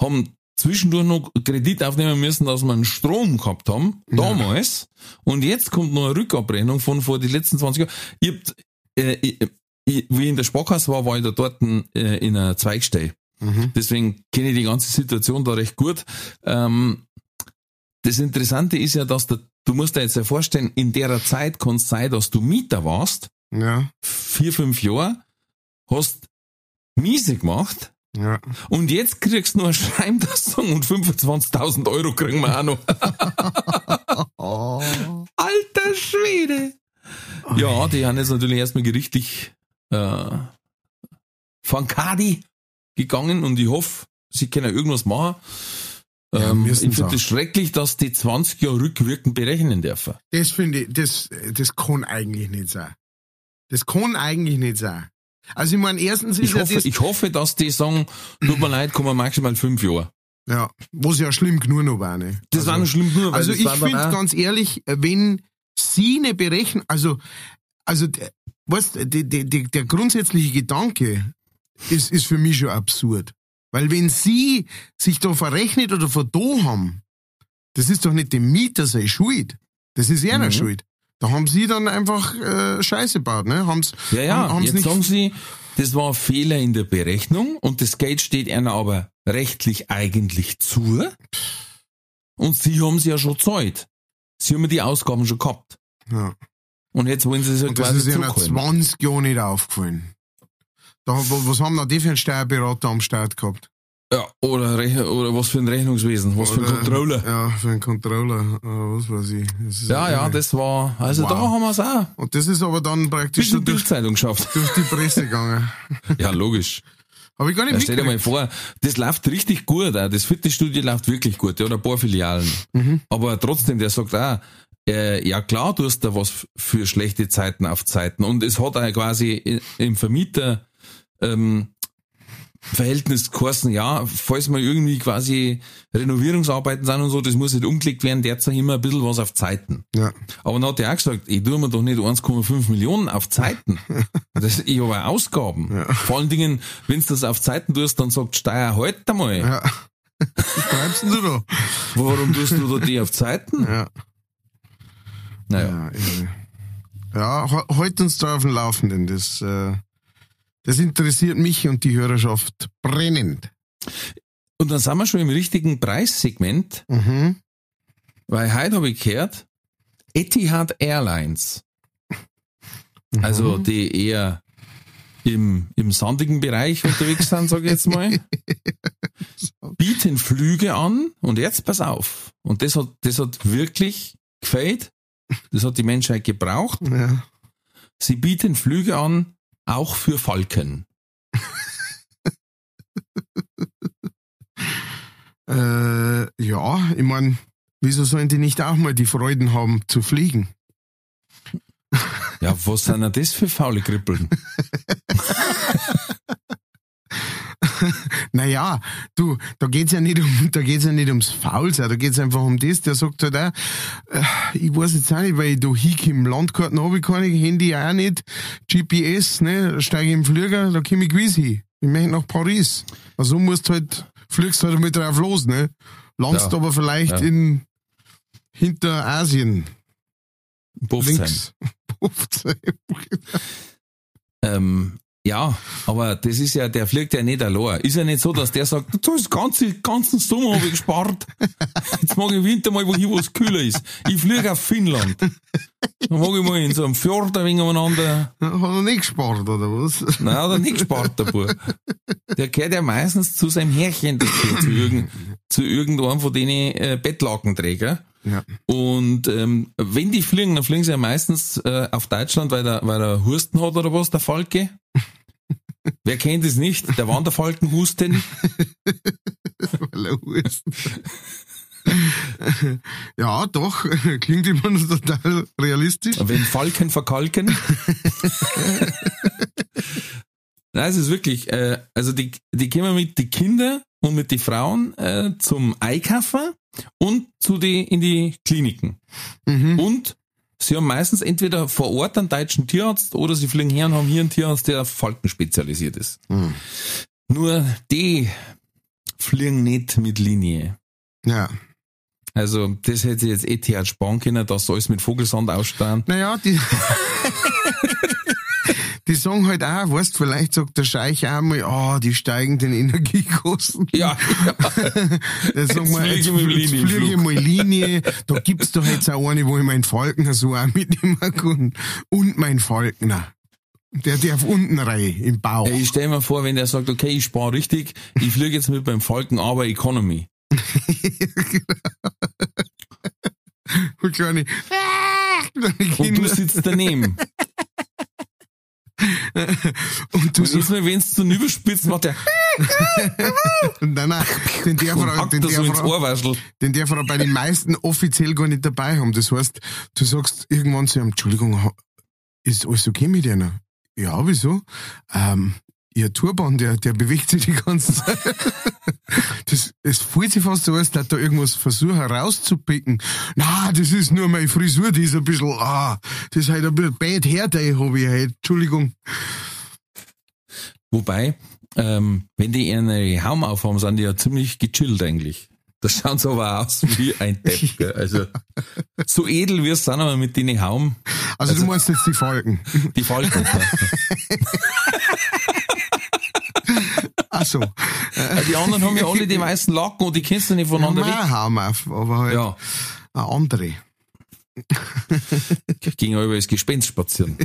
haben zwischendurch noch Kredit aufnehmen müssen, dass wir einen Strom gehabt haben, damals. Und jetzt kommt noch eine Rückabrechnung von vor die letzten 20 Jahren. Ich hab, äh, ich, ich, wie ich in der Sparkasse war, war ich da dort äh, in einer Zweigstelle. Mhm. Deswegen kenne ich die ganze Situation da recht gut. Ähm, das Interessante ist ja, dass der, du musst dir jetzt ja vorstellen, in der Zeit kann es sein, dass du Mieter warst, Ja, vier, fünf Jahre, hast miese gemacht ja. und jetzt kriegst du nur ein Schreiben, das sagen und 25.000 Euro kriegen wir auch noch. Oh. Alter Schwede! Ja, die haben jetzt natürlich erstmal gerichtlich äh, von Kadi gegangen und ich hoffe, sie können irgendwas machen. Ja, Ähm, ich finde es schrecklich, dass die 20 Jahre rückwirkend berechnen dürfen. Das finde ich, das, das kann eigentlich nicht sein. Das kann eigentlich nicht sein. Also ich meine, erstens ist Ich ja hoffe, das, ich hoffe, dass die sagen, tut mir leid, kommen maximal fünf Jahre. ja, was ja schlimm genug noch war, ne? Das also, war noch schlimm weil Also ich finde ganz ehrlich, wenn Sie eine Berechnung, also, also, der- weißt, der, der, der, der grundsätzliche Gedanke ist, ist für mich schon absurd. Weil wenn Sie sich da verrechnet oder verdo haben, das ist doch nicht dem Mieter seine Schuld. Das ist ihre Mhm. Schuld. Da haben Sie dann einfach äh, Scheiße gebaut, ne? Haben's, Ja, ja, haben, jetzt sagen sie, das war ein Fehler in der Berechnung und das Geld steht einer aber rechtlich eigentlich zu. Und sie haben sie ja schon gezahlt. Sie haben ja die Ausgaben schon gehabt. ja. Und jetzt wollen sie es halt Und das quasi ist ihnen zurückholen. 20 Jahre nicht aufgefallen. Da, was haben da die für einen Steuerberater am Start gehabt? Ja, oder, Rech- oder was für ein Rechnungswesen, was für ein Oder- Controller. Ja, für einen Controller, äh, was weiß ich. Ja, ja, das war, also Wow. da haben wir es auch. Und das ist aber dann praktisch so durch, geschafft. durch die Presse gegangen. Ja, logisch. Habe ich gar nicht Ja, stell dir mal vor, das läuft richtig gut, auch. das Fitnessstudio läuft wirklich gut, ja, oder ein paar Filialen. Mhm. Aber trotzdem, der sagt auch, äh, ja klar, du hast da was für schlechte Zeiten auf Zeiten. Und es hat auch quasi im Vermieter ähm, Verhältnis geheißen, ja, falls mal irgendwie quasi Renovierungsarbeiten sind und so, das muss nicht umgelegt werden, derzeit immer ein bisschen was auf Zeiten. Ja. Aber dann hat er auch gesagt, ich tue mir doch nicht 1,5 Millionen auf Zeiten. Das, ich habe Ausgaben. Vor allen Dingen, wenn du das auf Zeiten tust, dann sagt Steuer, halt einmal. ja. Was treibst du da? Warum tust du da die auf Zeiten? Ja. Naja. Ja, irre. ja ho- heute uns da auf dem Laufenden. Das, äh, das interessiert mich und die Hörerschaft brennend. Und dann sind wir schon im richtigen Preissegment, Mhm. weil heute habe ich gehört, Etihad Airlines, also die eher im, im sandigen Bereich unterwegs sind, sage ich jetzt mal, bieten Flüge an und jetzt pass auf. Und das hat, das hat wirklich gefällt. Das hat die Menschheit gebraucht. Ja. Sie bieten Flüge an, auch für Falken. Äh, ja, ich mein, wieso sollen die nicht auch mal die Freuden haben zu fliegen? Ja, was sind denn das für faule Krippeln? Naja, du, da geht's ja nicht um, da geht's ja nicht ums Faulsein, da geht's einfach um das, der sagt halt auch, äh, ich weiß jetzt auch nicht, weil ich da hinkomme, Landkarten habe ich keine, Handy auch nicht, GPS, ne, steige im Flieger, da komme ich gewiss hin. Ich möchte nach Paris. Also musst halt, fliegst halt mit drauf los, ne, landest Ja. aber vielleicht Ja. in, hinter Asien, Buffsheim. links. Buffsheim. Ähm, ja, aber das ist ja, der fliegt ja nicht allein. Ist ja nicht so, dass der sagt, das ganze, ganzen Sommer habe ich gespart. Jetzt mag ich im Winter mal wo es kühler ist. Ich fliege auf Finnland. Dann mag ich mal in so einem Fjord ein wenig umeinander. Hat er nicht gespart, oder was? Nein, hat er nicht gespart, der Bub. Der gehört ja meistens zu seinem Herrchen zu, irgend, zu irgendeinem von denen äh, Bettlakenträger. Ja. Und ähm, wenn die fliegen, dann fliegen sie ja meistens äh, auf Deutschland, weil der, weil er Husten hat oder was, der Falke. Wer kennt es nicht? Der Wanderfalkenhusten. Er ja, doch, klingt immer noch total realistisch. Wenn Falken verkalken. Nein, es ist wirklich, äh, also die, die kommen mit die Kinder und mit die Frauen äh, zum Einkaufen und zu die, in die Kliniken. Mhm. Und sie haben meistens entweder vor Ort einen deutschen Tierarzt oder sie fliegen her und haben hier einen Tierarzt, der auf Falken spezialisiert ist. Hm. Nur die fliegen nicht mit Linie. Ja. Also, das hätte ich jetzt eh sparen können, dass sie alles mit Vogelsand ausstauen. Naja, die, die sagen halt auch, weißt, vielleicht sagt der Scheich auch mal, ah, die steigenden Energiekosten. Ja, Da sagen wir, Jetzt fliege ich mal Linie. Da gibt's doch jetzt auch eine, wo ich meinen Falkner so auch mitnehmen kann. Und mein Falkner. Der darf unten rein, im Bauch. ich stell mir vor, wenn der sagt, okay, ich spare richtig, ich fliege jetzt mit beim Falken, aber Economy. Und kleine, kleine Und du Kinder. sitzt daneben. Und du so, jetzt, wenn es zu überspitzt, macht der nein, nein, den darf er, den darf er, Ohrwaschel. den darf er bei den meisten offiziell gar nicht dabei haben. Das heißt, du sagst irgendwann zu ihm, Entschuldigung, ist alles okay mit dir? Ja, wieso? Ähm, ihr Turban, der, der bewegt sich die ganze Zeit. Das, es fühlt sich fast so, als dass da irgendwas versuchen rauszupicken. Na, das ist nur meine Frisur, die ist ein bisschen, ah, das ist halt ein bisschen bad hair day, hab ich halt. Entschuldigung. Wobei, ähm, wenn die ihre Haum aufhaben, sind die ja ziemlich gechillt eigentlich. Das schaut so aber aus wie ein Depp. Gell? Also so edel wie es sind, aber mit denen Haum, Also, du meinst jetzt die Falken. die Falken. Ach so. die anderen haben ja alle die weißen Lacken und die kennst du nicht Ja, voneinander weg. mein Haumauf, aber halt Ja, eine andere. ging ja über das Gespenst spazieren.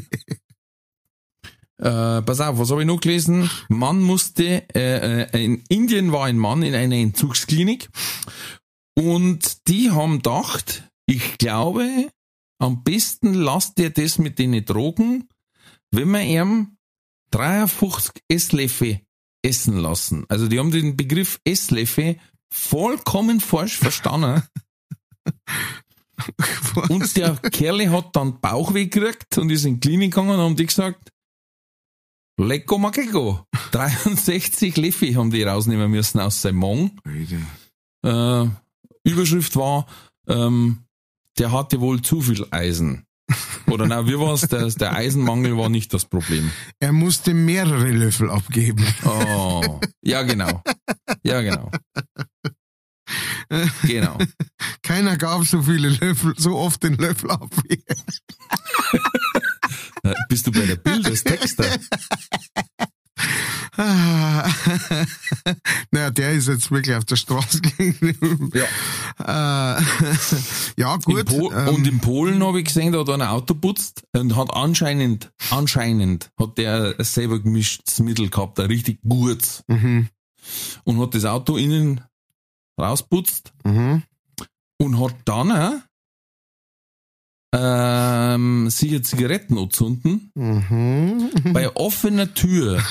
Äh, pass auf, was habe ich noch gelesen? Mann musste, äh, äh, in Indien war ein Mann in einer Entzugsklinik und die haben gedacht, ich glaube, am besten lasst ihr das mit den Drogen, wenn wir ihm 53 Esslöffel essen lassen. Also die haben den Begriff Esslöffel vollkommen falsch verstanden. Und der Kerl hat dann Bauchweh gekriegt und ist in die Klinik gegangen und haben die gesagt, Lecco Makeko. 63 Löffel haben die rausnehmen müssen aus seinem Magen. Äh, Überschrift war, ähm, der hatte wohl zu viel Eisen. Oder na, wie war's? Der, der Eisenmangel war nicht das Problem. Er musste mehrere Löffel abgeben. Oh, ja genau. Ja genau. Genau. Keiner gab so viele Löffel, so oft den Löffel ab. Bist du bei der Bild als Texter? Ah. naja, der ist jetzt wirklich auf der Straße gegangen. Ja. Äh, ja, gut. Ähm, und in Polen habe ich gesehen, da hat einer Auto putzt und hat anscheinend, anscheinend hat der ein selber gemischtes Mittel gehabt, ein richtig gutes. mhm, Und hat das Auto innen rausputzt mhm. und hat dann ähm, sich Zigaretten angezündet. Mhm. Bei offener Tür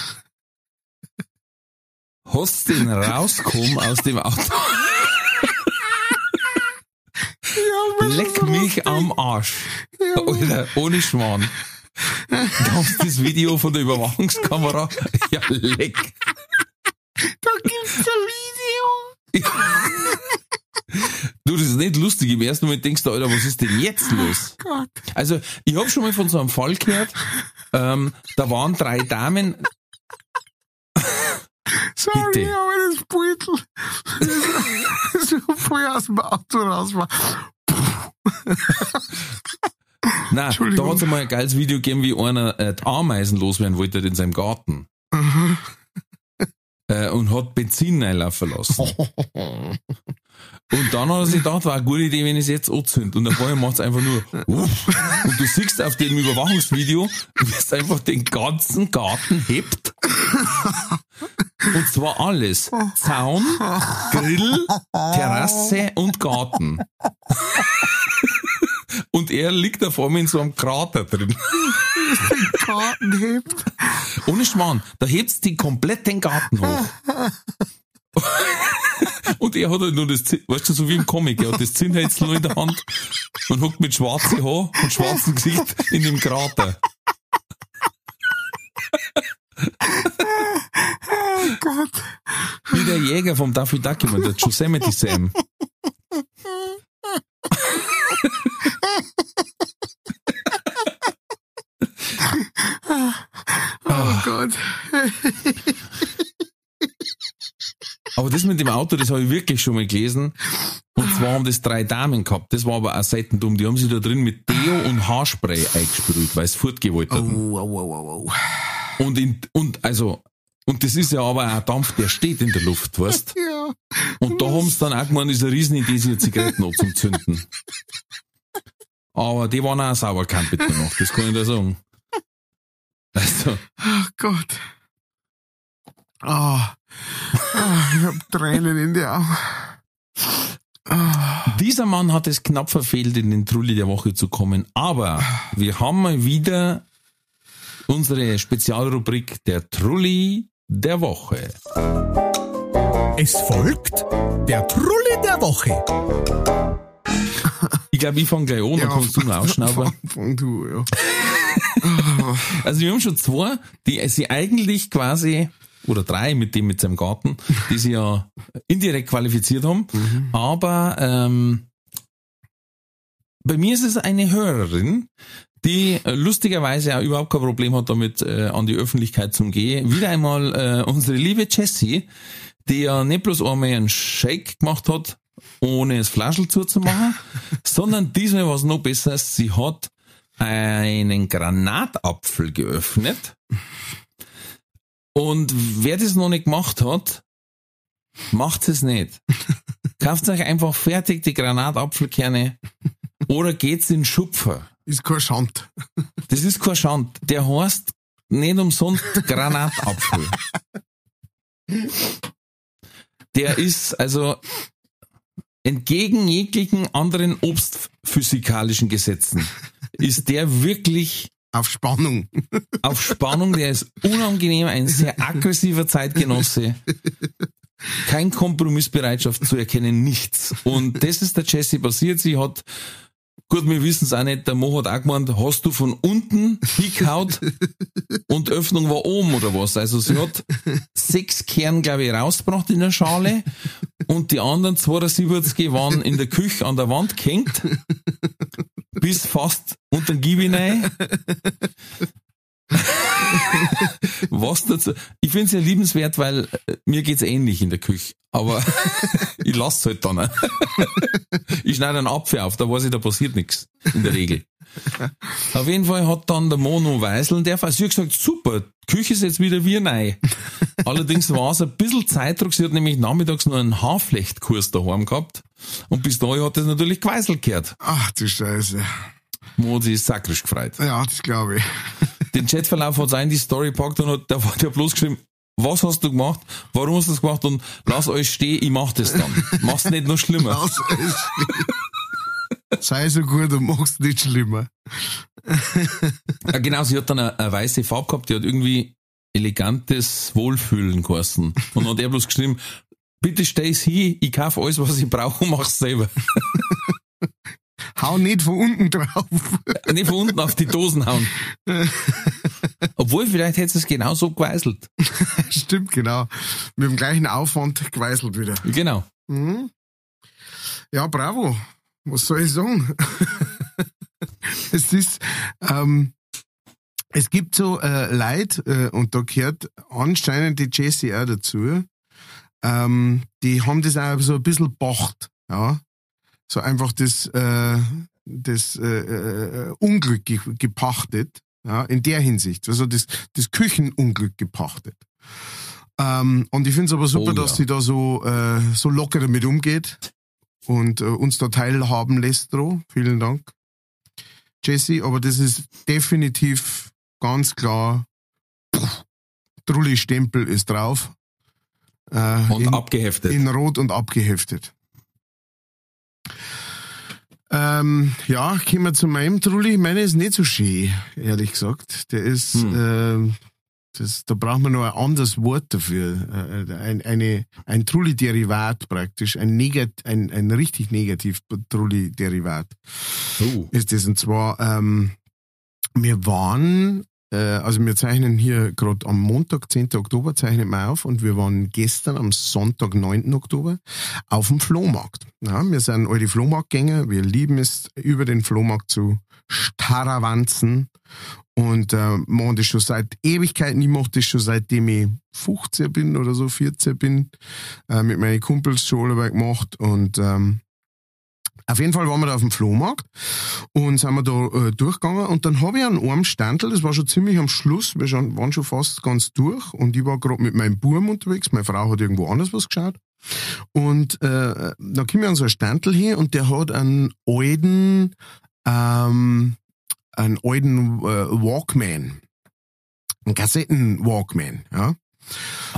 hast du den rausgekommen aus dem Auto. Leck mich am Arsch. Alter, ohne Schmarrn. Gab's das Video von der Überwachungskamera? Ja, leck. Nicht lustig. Im ersten Moment denkst du, Alter, was ist denn jetzt los? Gott. Also, ich habe schon mal von so einem Fall gehört. Ähm, da waren drei Damen. Sorry, Bitte. aber das Beutel so voll aus dem Auto raus war. Nein, da hat es einmal ein geiles Video gegeben, wie einer äh, die Ameisen loswerden wollte in seinem Garten. Äh, und hat Benzin reinlaufen lassen. Und dann hat er sich gedacht, war eine gute Idee, wenn ich es jetzt anzünde. Und vorher macht es einfach nur Uff. Und du siehst auf dem Überwachungsvideo, wie es einfach den ganzen Garten hebt. Und zwar alles. Zaun, Grill, Terrasse und Garten. Und er liegt da vor mir in so einem Krater drin. Karten hebt. Ohne Schmarrn. Da hebt's die komplett den Garten hoch. Und er hat halt nur das, Zinn- weißt du, so wie im Comic, er hat das Zinnhölzl nur in der Hand und hockt mit schwarzem Haar und schwarzem Gesicht in dem Krater. Oh Gott. Wie der Jäger vom Daffy Duck, der Yosemite Sam. Oh Gott. Aber das mit dem Auto, das habe ich wirklich schon mal gelesen. Und zwar haben das drei Damen gehabt. Das war aber auch selten dumm. Die haben sich da drin mit Deo und Haarspray eingesprüht, weil es fortgewollt hat. Oh, oh, oh, oh, oh. Und, in, und also, und das ist ja aber auch Dampf, der steht in der Luft, weißt Ja. Und da haben sie dann auch gemeint, ist eine Riesenidee, sich eine Zigaretten anzuzünden. Aber die waren auch sauber gekannt bitte noch, das kann ich da sagen. Also, Oh Gott. Ah. Ah, ich hab Tränen in die Augen. Ah. dieser Mann hat es knapp verfehlt, in den Trulli der Woche zu kommen. Aber wir haben mal wieder unsere Spezialrubrik der Trulli der Woche. Es folgt der Trulli der Woche. Ich glaube, ich fange gleich an, dann kannst du noch ausschnauben. Fang, du, ja. Also wir haben schon zwei, die sie eigentlich quasi, oder drei mit dem mit seinem Garten, die sie ja indirekt qualifiziert haben. Aber ähm, bei mir ist es eine Hörerin, die äh, lustigerweise auch überhaupt kein Problem hat, damit äh, an die Öffentlichkeit zu gehen. Wieder einmal äh, unsere liebe Jessie, die ja nicht bloß einmal einen Shake gemacht hat, ohne das Flaschel zuzumachen, sondern diesmal was noch besser ist, sie hat einen Granatapfel geöffnet. Und wer das noch nicht gemacht hat, macht es nicht. Kauft euch einfach fertig die Granatapfelkerne oder geht's in Schupfer. Ist kein Schand. Das ist kein Schand. Der heißt nicht umsonst Granatapfel. Der ist also entgegen jeglichen anderen obstphysikalischen Gesetzen ist der wirklich Auf Spannung. auf Spannung, der ist unangenehm, ein sehr aggressiver Zeitgenosse. Kein Kompromissbereitschaft zu erkennen, nichts. Und das ist der Jessie passiert. Sie hat, gut, wir wissen es auch nicht, der Mo hat auch gemeint, hast du von unten hingehaut und Öffnung war oben oder was? Also sie hat sechs Kern, glaube ich, rausgebracht in der Schale und die anderen 72 waren in der Küche an der Wand gehängt bis fast unter den Gibi. Was dazu? Ich finde es ja liebenswert, weil äh, mir geht's ähnlich in der Küche. Aber ich lasse halt dann. ich schneide einen Apfel auf, da weiß ich, da passiert nichts in der Regel. Auf jeden Fall hat dann der Mono Weisel, der hat gesagt, super, Küche ist jetzt wieder wie neu. Allerdings war es ein bisschen Zeitdruck, sie hat nämlich nachmittags nur einen Haarflechtkurs daheim gehabt. Und bis dahin hat das natürlich geweißelt gehört. Ach du Scheiße. Mo, sie ist sakrisch gefreut. Ja, das glaube ich. Den Chatverlauf hat sie in die Story gepackt und hat, da hat er bloß geschrieben, was hast du gemacht, warum hast du das gemacht und lass euch stehen, ich mach das dann. Mach's nicht noch schlimmer. Lass es stehen. Sei so gut und mach's nicht schlimmer. Ja, genau, sie hat dann eine, eine weiße Farbe gehabt, die hat irgendwie elegantes Wohlfühlen geheißen. Und hat er bloß geschrieben, bitte steh's hier, ich kauf alles, was ich brauche und mach's selber. Hau nicht von unten drauf. Nicht von unten auf die Dosen hauen. Obwohl, vielleicht hätte es genauso geweißelt. Stimmt, genau. Mit dem gleichen Aufwand geweißelt wieder. Genau. Mhm. Ja, bravo. Was soll ich sagen? es ist, ähm, es gibt so äh, Leute, äh, und da gehört anscheinend die auch dazu, ähm, die haben das auch so ein bisschen bocht, ja. So einfach das, äh, das äh, äh, Unglück ge gepachtet, ja, in der Hinsicht. Also das, das Küchenunglück gepachtet. Ähm, und ich finde es aber super, Oh, dass ja. sie da so, äh, so locker damit umgeht und äh, uns da teilhaben lässt, Dro. Vielen Dank. Jesse, aber das ist definitiv ganz klar, Trulli-Stempel ist drauf. Äh, Und in, abgeheftet. in Rot und abgeheftet. Ähm, ja, kommen wir zu meinem Trulli. Meine ist nicht so schön, ehrlich gesagt. Der ist, Hm. äh, das, da braucht man noch ein anderes Wort dafür. Äh, ein, eine, ein Trulli-Derivat praktisch. Ein, negat, ein, ein richtig negativ Trulli-Derivat Oh. ist das. Und zwar, ähm, wir waren äh, also wir zeichnen hier gerade am Montag, 10. Oktober, zeichnen wir auf und wir waren gestern am Sonntag, 9. Oktober auf dem Flohmarkt. Ja, wir sind alte Flohmarktgänger, wir lieben es, über den Flohmarkt zu starawanzen und äh, machen das schon seit Ewigkeiten. Ich mache das schon seitdem ich 15 bin oder so, 14 bin, äh, mit meinen Kumpels schon gemacht und ähm, auf jeden Fall waren wir da auf dem Flohmarkt und sind wir da äh, durchgegangen und dann habe ich an einem Standel, das war schon ziemlich am Schluss, wir schon, waren schon fast ganz durch und ich war gerade mit meinem Buben unterwegs, meine Frau hat irgendwo anders was geschaut und äh, da komme ich an so ein Standel hin und der hat einen alten, ähm, einen alten äh, Walkman, einen Kassetten-Walkman, ja.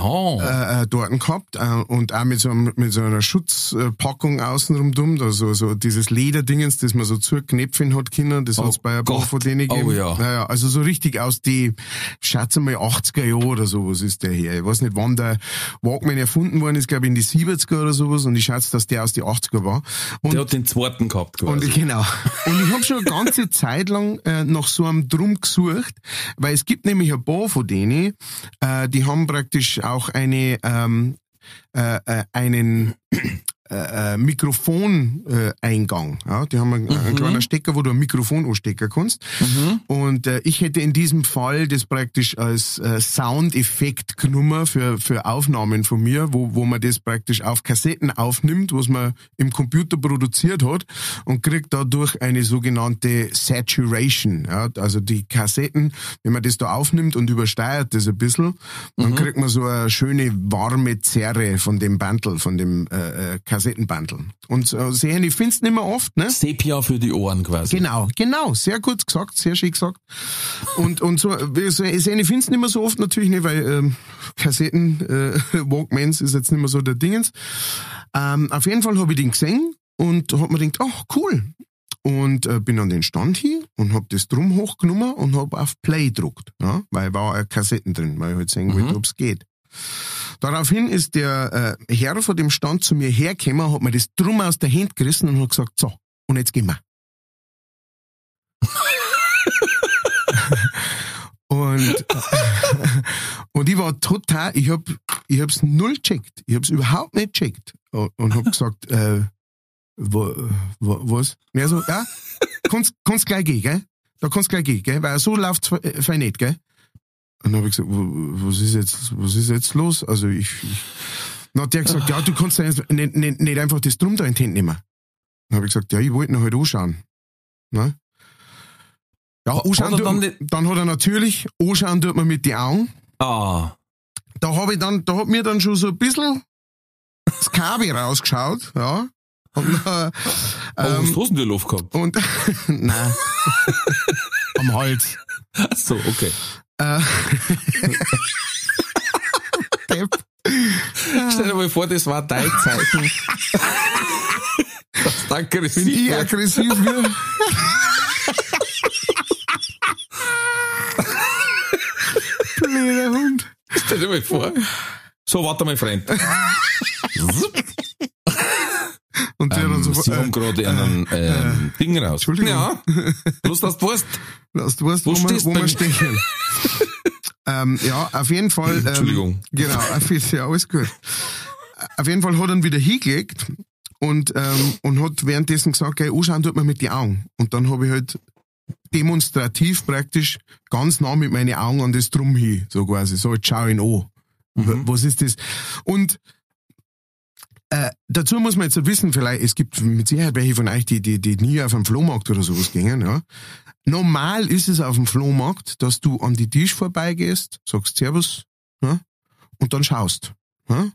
Oh. Äh, äh, dort gehabt äh, und auch mit so, einem, mit so einer Schutzpackung außenrum dumm, also so dieses Lederdingens, das man so zugeknöpfen hat können, das Oh hat's bei ein paar von denen gegeben. Oh ja. Naja, also so richtig aus die, schätze mal 80er Jahre oder sowas ist der her. Ich weiß nicht, wann der Walkman erfunden worden ist, glaube ich in die 70er oder sowas und ich schätze, dass der aus die 80er war. Und Der hat den zweiten gehabt quasi. und ich, genau. Und ich habe schon eine ganze Zeit lang äh, nach so einem Drum gesucht, weil es gibt nämlich ein paar von denen, äh, die haben praktisch auch eine ähm, äh, äh, einen äh, äh, Mikrofoneingang. Äh, ja, die haben einen, einen kleinen Stecker, wo du ein Mikrofon anstecken kannst. Und äh, ich hätte in diesem Fall das praktisch als äh, Soundeffekt genommen für, für Aufnahmen von mir, wo, wo man das praktisch auf Kassetten aufnimmt, was man im Computer produziert hat und kriegt dadurch eine sogenannte Saturation. Ja, also die Kassetten, wenn man das da aufnimmt und übersteuert das ein bisschen, dann kriegt man so eine schöne warme Zerre von dem Bandel, von dem äh, äh, Kassettenbandel. Und äh, sehen, ich find's nicht mehr oft, ne? Sepia für die Ohren quasi. Genau, genau, sehr gut gesagt, sehr schön gesagt. Und, und so, so ich finde es nicht mehr so oft natürlich nicht, weil ähm, Kassetten, äh, Walkmans ist jetzt nicht mehr so der Dingens. Ähm, auf jeden Fall habe ich den gesehen und hab mir gedacht, ach cool. Und äh, bin an den Stand hier und hab das drum hochgenommen und hab auf Play gedruckt, ja, weil war äh, Kassetten drin, weil ich halt sehen wollte, ob's geht. Daraufhin ist der äh, Herr von dem Stand zu mir hergekommen, hat mir das drum aus der Hand gerissen und hat gesagt, so, und jetzt gehen wir. und, und ich war total, ich hab, ich hab's null checkt. Ich hab's überhaupt nicht checkt. Und, hab gesagt, äh, wo, wo, was? Und er so, ja, kannst, kannst gleich gehen, gell? Da kannst gleich gehen, gell? Weil so läuft's äh, fein nicht, gell? Und dann habe ich gesagt, was ist jetzt, was ist jetzt los? Also ich, ich dann hat der gesagt, ja, du kannst nicht, nicht, nicht einfach das Drum da in die Hand nehmen. Dann habe ich gesagt, ja, ich wollte ihn halt anschauen. Ne? Ja, anschauen tut, dann dann, hat er natürlich, anschauen tut man mit den Augen. Ah. Da habe ich dann, da hat mir dann schon so ein bisschen das Kabi rausgeschaut, ja. Und, äh, ähm, was hast du denn Luft gehabt? und nein. Am Hals. Ach so, okay. Äh. Stell dir mal vor, das war dein Zeichen. das danke Wenn ich aggressiv wird. Blöder Hund. Stell dir mal vor. So, warte mal, Freund. Und der dann Ähm, so, Sie haben äh, gerade einen ähm, Ding raus. Entschuldigung. Ja. Bloß, dass du weißt. dass du weißt, Wo wo, stehst wo denn? stehen. ähm, ja, auf jeden Fall. Ähm, Entschuldigung. Genau, auf jeden Fall, ja, alles gut. Auf jeden Fall hat er ihn wieder hingelegt und, ähm, und hat währenddessen gesagt, gell, anschauen tut man mit den Augen. Und dann habe ich halt demonstrativ praktisch ganz nah mit meinen Augen an das Drum hin, so quasi, so jetzt schau ihn an. W- Was ist das? Und äh, dazu muss man jetzt wissen, vielleicht, es gibt mit Sicherheit welche von euch, die, die, die nie auf einen Flohmarkt oder sowas gingen, ja. Normal ist es auf dem Flohmarkt, dass du an die Tisch vorbeigehst, sagst Servus, ja, und dann schaust. Ja.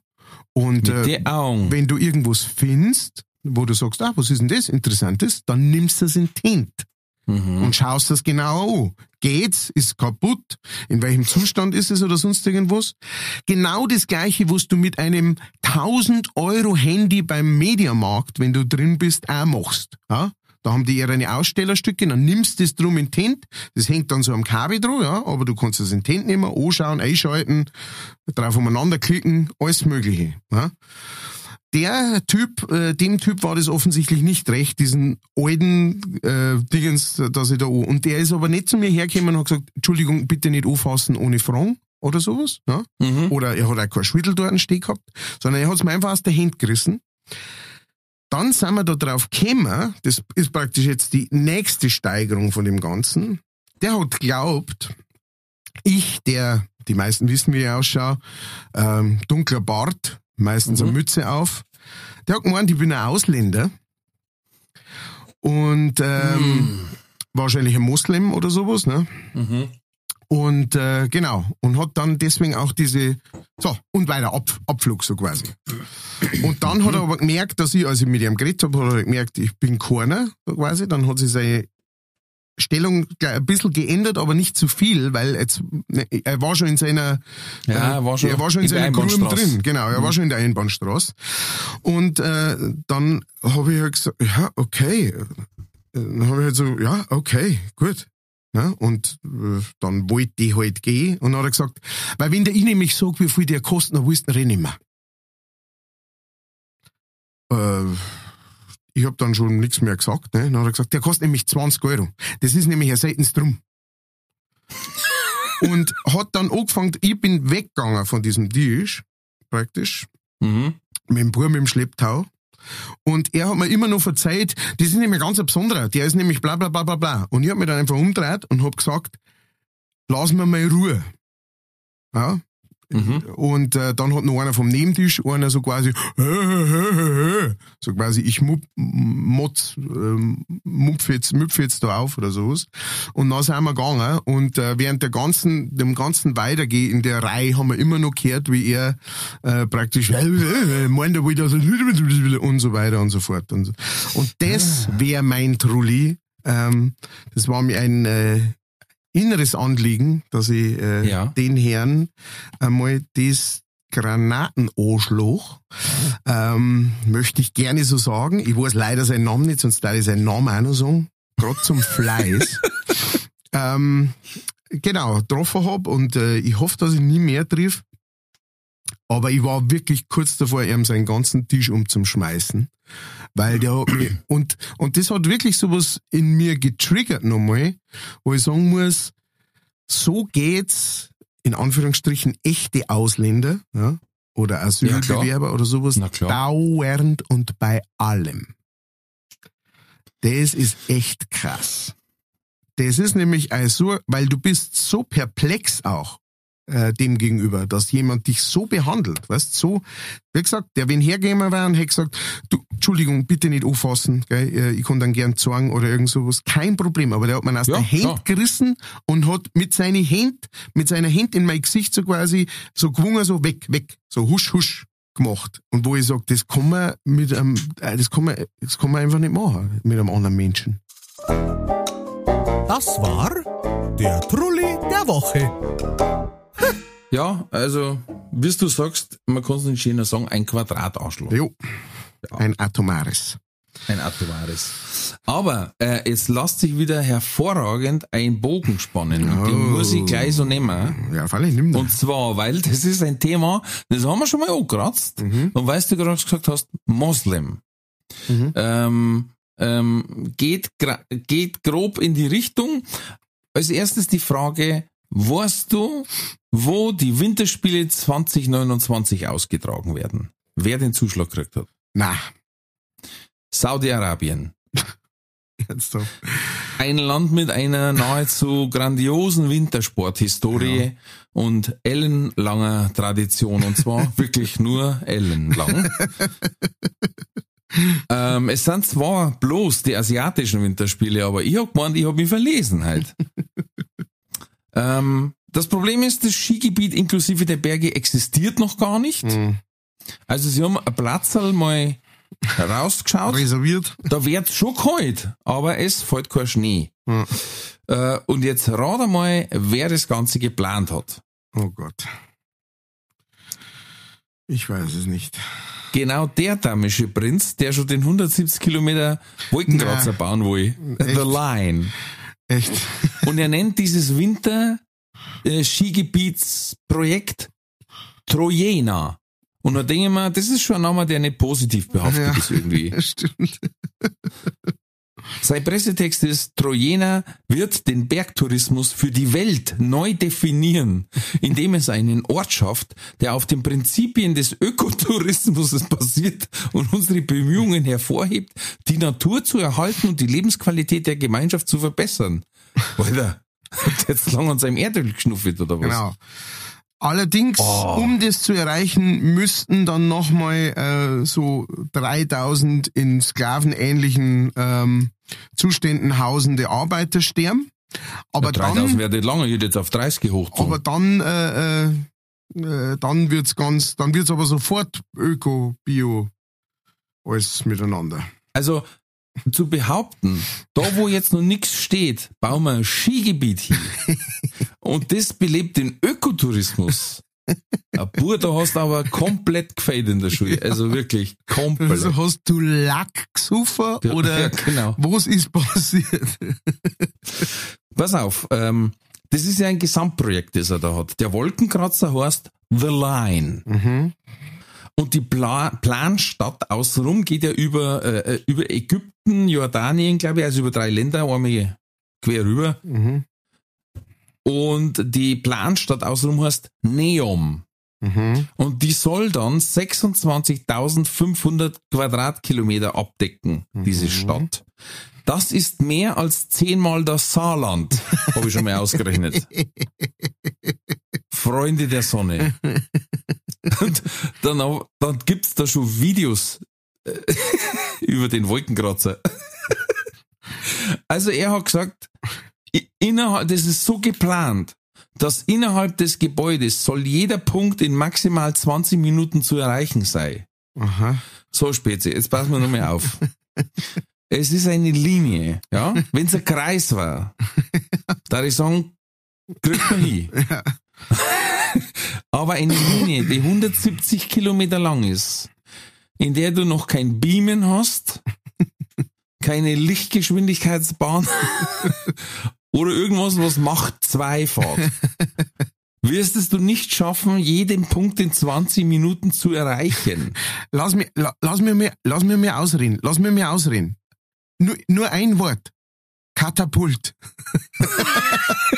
Und äh, wenn du irgendwas findest, wo du sagst, ah, was ist denn das Interessantes, dann nimmst du es in Hand Mhm. und schaust das genau an. Geht's? Ist kaputt? In welchem Zustand ist es oder sonst irgendwas? Genau das gleiche, was du mit einem 1000 Euro Handy beim Mediamarkt, wenn du drin bist, auch machst. Ja? Da haben die ihre Ausstellerstücke, dann nimmst du das drum in die Hand, das hängt dann so am Kabel dran, ja, aber du kannst es in die Hand nehmen, anschauen, einschalten, drauf umeinander klicken, alles mögliche. Ja? Der Typ, äh, dem Typ war das offensichtlich nicht recht, diesen alten äh, Dingens, dass ich da an. Und der ist aber nicht zu mir hergekommen und hat gesagt, Entschuldigung, bitte nicht anfassen ohne Fragen oder sowas. Ne? Mhm. Oder er hat auch kein Schwittel dort stehen gehabt, sondern er hat es mir einfach aus der Hand gerissen. Dann sind wir da drauf gekommen, das ist praktisch jetzt die nächste Steigerung von dem Ganzen. Der hat glaubt, ich, der, die meisten wissen, wie ich ausschaue, ähm, dunkler Bart, meistens mhm. eine Mütze auf, der hat gemeint, ich bin ein Ausländer und ähm, mhm. wahrscheinlich ein Moslem oder sowas, ne? Mhm. Und äh, genau, und hat dann deswegen auch diese, so, und weiter Ab, Abflug so quasi. Und dann hat er aber gemerkt, dass ich, als ich mit ihm geredet habe, hat er gemerkt, ich bin keiner, so quasi. Dann hat sich seine Stellung ein bisschen geändert, aber nicht zu viel, weil jetzt, ne, er war schon in seiner, ja, er war schon, er war schon in, in seiner Gruppe drin, genau, er mhm. war schon in der Einbahnstraße. Und äh, dann habe ich halt gesagt, ja, okay. Dann habe ich halt so, ja, okay, gut. Ja, und äh, dann wollte ich halt gehen. Und dann hat er gesagt, weil wenn der ich nämlich sage, wie viel der kostet, dann willst du nicht mehr. Äh, ich habe dann schon nichts mehr gesagt. Ne? Dann hat er gesagt, der kostet nämlich 20 Euro. Das ist nämlich ein seltenes Drum. und hat dann angefangen, ich bin weggegangen von diesem Tisch, praktisch, mhm. mit dem Bub im Schlepptau. Und er hat mir immer noch verzeiht, das ist nämlich ganz ein besonderer, der ist nämlich bla bla bla bla bla. Und ich habe mich dann einfach umgedreht und habe gesagt, lass mir mal Ruhe. Ja, Mhm. Und äh, dann hat noch einer vom Nebentisch, einer so quasi, so quasi, ich mup, motz, ähm, mupf jetzt, müpf jetzt da auf oder sowas. Und dann sind wir gegangen und äh, während der ganzen, dem ganzen Weitergehen in der Reihe haben wir immer noch gehört, wie er äh, praktisch, meint er wieder und so weiter und so fort. Und, so. und das wäre mein Trulli. Ähm, das war mir ein äh, inneres Anliegen, dass ich äh, ja. den Herrn einmal das Granatenanschlag, ähm, möchte ich gerne so sagen. Ich weiß leider seinen Namen nicht, sonst da ich seinen Namen auch noch sagen. Gerade zum Fleiß. ähm, genau, getroffen hab und äh, ich hoffe, dass ich nie mehr triff. Aber ich war wirklich kurz davor, ihm seinen ganzen Tisch umzuschmeißen. Weil der hat mich, und, und das hat wirklich sowas in mir getriggert nochmal, wo ich sagen muss, so geht's, in Anführungsstrichen, echte Ausländer, ja, oder Asylbewerber ja, oder sowas, dauernd und bei allem. Das ist echt krass. Das ist nämlich also, weil du bist so perplex auch äh, dem gegenüber, dass jemand dich so behandelt, weißt so, wie gesagt, der wenn hergegangen wäre und hätte gesagt, du, Entschuldigung, bitte nicht auffassen, gell, äh, ich kann dann gern sagen oder irgend sowas, kein Problem, aber der hat mir aus ja, der Hand ja. gerissen und hat mit seiner Hand, mit seiner Hand in mein Gesicht so quasi, so gewungen, so weg, weg, so husch, husch gemacht. Und wo ich sage, das kann man mit einem, äh, das kann man, das kann man einfach nicht machen, mit einem anderen Menschen. Das war der Trulli der Woche. Ja, also, wie du sagst, man kann es nicht schöner sagen, ein Quadrat ausschlagen. Jo. Ja. Ein atomares. Ein atomares. Aber äh, es lässt sich wieder hervorragend ein Bogen spannen. Oh. Den muss ich gleich so nehmen. Ja, falllich, nimm das. Und zwar, weil das ist ein Thema, das haben wir schon mal angekratzt. Mhm. Und weißt du gerade gesagt hast, Moslem. Mhm. Ähm, ähm, geht, geht grob in die Richtung. Als erstes die Frage, Weißt du, wo die Winterspiele 2029 ausgetragen werden? Wer den Zuschlag gekriegt hat? Na. Saudi-Arabien. Jetzt doch. Ein Land mit einer nahezu grandiosen Wintersporthistorie ja. und ellenlanger Tradition. Und zwar wirklich nur ellenlang. ähm, es sind zwar bloß die asiatischen Winterspiele, aber ich hab gemeint, ich hab mich verlesen halt. Ähm, das Problem ist, das Skigebiet inklusive der Berge existiert noch gar nicht. Mhm. Also sie haben ein Platzl mal rausgeschaut. Reserviert. Da wird's schon kalt, aber es fällt kein Schnee. Mhm. Äh, und jetzt rat einmal, wer das Ganze geplant hat. Oh Gott. Ich weiß es nicht. Genau der damische Prinz, der schon den 170 Kilometer Wolkenkratzer Na, bauen will. Echt? The Line. Echt? Und er nennt dieses Winter-Skigebietsprojekt äh, Trojena. Und da denke ich mir, das ist schon ein Name, der nicht positiv behaftet Ja. ist irgendwie. Stimmt. Sein Pressetext ist, Trojena wird den Bergtourismus für die Welt neu definieren, indem es einen Ort schafft, der auf den Prinzipien des Ökotourismus basiert und unsere Bemühungen hervorhebt, die Natur zu erhalten und die Lebensqualität der Gemeinschaft zu verbessern. Alter, jetzt lang an seinem Erdöl geschnuffelt oder was? Genau. Allerdings, Oh. um das zu erreichen, müssten dann nochmal äh, so 3000 in sklavenähnlichen ähm, Zuständen hausende Arbeiter sterben. Aber 3000 dann, wäre nicht lange, ich hätte jetzt auf 30 hochgezogen. aber dann, äh, äh, äh, dann wird's ganz, dann wird's aber sofort Öko, Bio, alles miteinander. Also zu behaupten, da wo jetzt noch nichts steht, bauen wir ein Skigebiet hin. Und das belebt den Ökotourismus. Bur, da hast du aber komplett gefällt in der Schule. Also wirklich komplett. Also hast du Lack gesoffen Ja, oder ja, genau. was ist passiert? Pass auf, ähm, das ist ja ein Gesamtprojekt, das er da hat. Der Wolkenkratzer heißt The Line. Mhm. Und die Pla Planstadt außenrum geht ja über, äh, äh, über Ägypten, Jordanien, glaube ich, also über drei Länder, einmal quer rüber. Mhm. Und die Planstadt außenrum heißt Neom. Mhm. Und die soll dann 26.500 Quadratkilometer abdecken, diese Mhm. Stadt. Das ist mehr als zehnmal das Saarland, habe ich schon mal ausgerechnet. Freunde der Sonne. Und dann, auch- dann gibt's da schon Videos äh, über den Wolkenkratzer. Also er hat gesagt, innerhalb, das ist so geplant, dass innerhalb des Gebäudes soll jeder Punkt in maximal 20 Minuten zu erreichen sein. Aha. So, Spezi, jetzt passen wir nochmal auf. Es ist eine Linie, ja. Wenn es ein Kreis war, da ich sagen, kriegt man hin. Aber eine Linie, die 170 Kilometer lang ist, in der du noch kein Beamen hast, keine Lichtgeschwindigkeitsbahn oder irgendwas, was Macht 2 fährt, wirst es du nicht schaffen, jeden Punkt in 20 Minuten zu erreichen. Lass mir, la, lass mir mehr, lass mir mehr ausreden. Lass mir mehr ausreden. Nur, nur ein Wort. Katapult.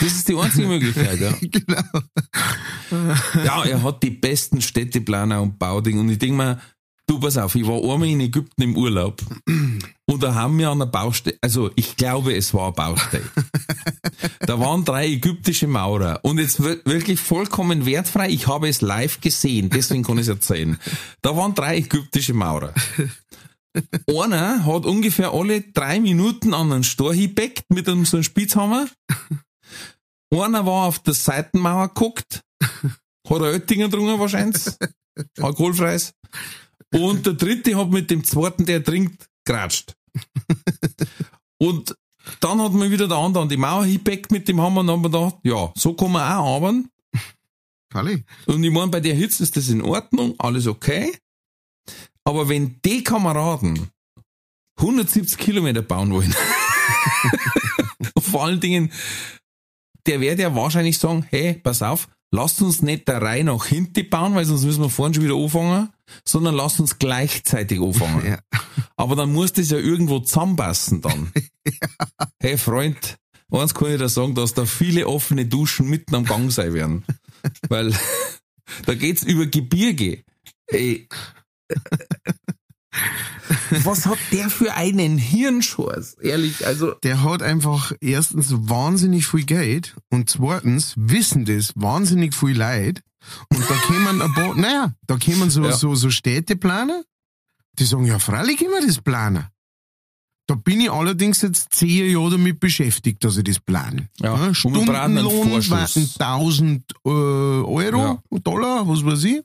Das ist die einzige Möglichkeit, ja. genau. Ja, er hat die besten Städteplaner und Bauding. Und ich denke mir, du pass auf, ich war einmal in Ägypten im Urlaub und da haben wir an der Baustelle, also ich glaube, es war eine Baustelle. Da waren drei ägyptische Maurer und jetzt wir- wirklich vollkommen wertfrei, ich habe es live gesehen, deswegen kann ich es erzählen. Da waren drei ägyptische Maurer. Einer hat ungefähr alle drei Minuten an einen Stor hinbeckt mit einem so einem Spitzhammer. Einer war auf der Seitenmauer geguckt, hat ein Oettinger drungen wahrscheinlich, alkoholfreies. Und der dritte hat mit dem zweiten, der trinkt, geratscht. Und dann hat man wieder der andere an die Mauer hinbeckt mit dem Hammer und haben wir gedacht, ja, so kann man auch arbeiten. Kalli. Und ich meine, bei der Hitze ist das in Ordnung, alles okay. Aber wenn die Kameraden 170 Kilometer bauen wollen, vor allen Dingen, der wird ja wahrscheinlich sagen, hey, pass auf, lasst uns nicht der Reihe nach hinten bauen, weil sonst müssen wir vorne schon wieder anfangen, sondern lasst uns gleichzeitig anfangen. Ja. Aber dann muss das ja irgendwo zusammenpassen dann. Hey Freund, eins kann ich dir sagen, dass da viele offene Duschen mitten am Gang sein werden. Weil da geht's über Gebirge. Ey. Was hat der für einen Hirnschorz? Ehrlich, also. Der hat einfach erstens wahnsinnig viel Geld und zweitens wissen das wahnsinnig viel Leid. Und da kämen ein paar, naja, da kämen so, Ja. so, so Städteplaner, die sagen, ja, freilich können wir das planen. Da bin ich allerdings jetzt zehn Jahre damit beschäftigt, dass ich das plane. Ja, einen Stundenlohn waren 1000 äh, Euro, Dollar, was weiß ich.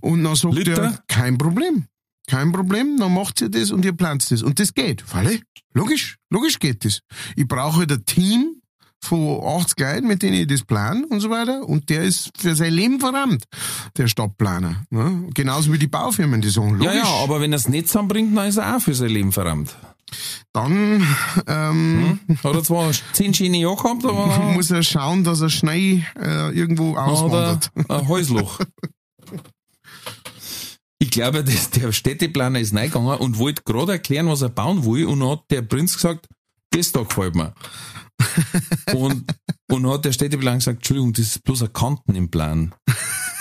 Und dann sagt Liter? er, kein Problem. Kein Problem, dann macht ihr das und ihr plant das. Und das geht. Falle? Logisch, logisch geht das. Ich brauche halt ein Team von 80 Leuten, mit denen ich das plan und so weiter. Und der ist für sein Leben verrammt, der Stadtplaner. Ne? Genauso wie die Baufirmen, die sagen, logisch. Ja, ja, aber wenn er es nicht zusammenbringt, dann ist er auch für sein Leben verrammt. Dann ähm, hm? hat er zwar zehn schöne Jahre gehabt, aber muss er schauen, dass er schnell äh, irgendwo auswandert. Ein Häusloch. Ich glaube, das, der Städteplaner ist reingegangen und wollte gerade erklären, was er bauen will, und hat der Prinz gesagt, das da gefällt mir. und, und hat der Städteplan gesagt, Entschuldigung, das ist bloß ein Kanten im Plan.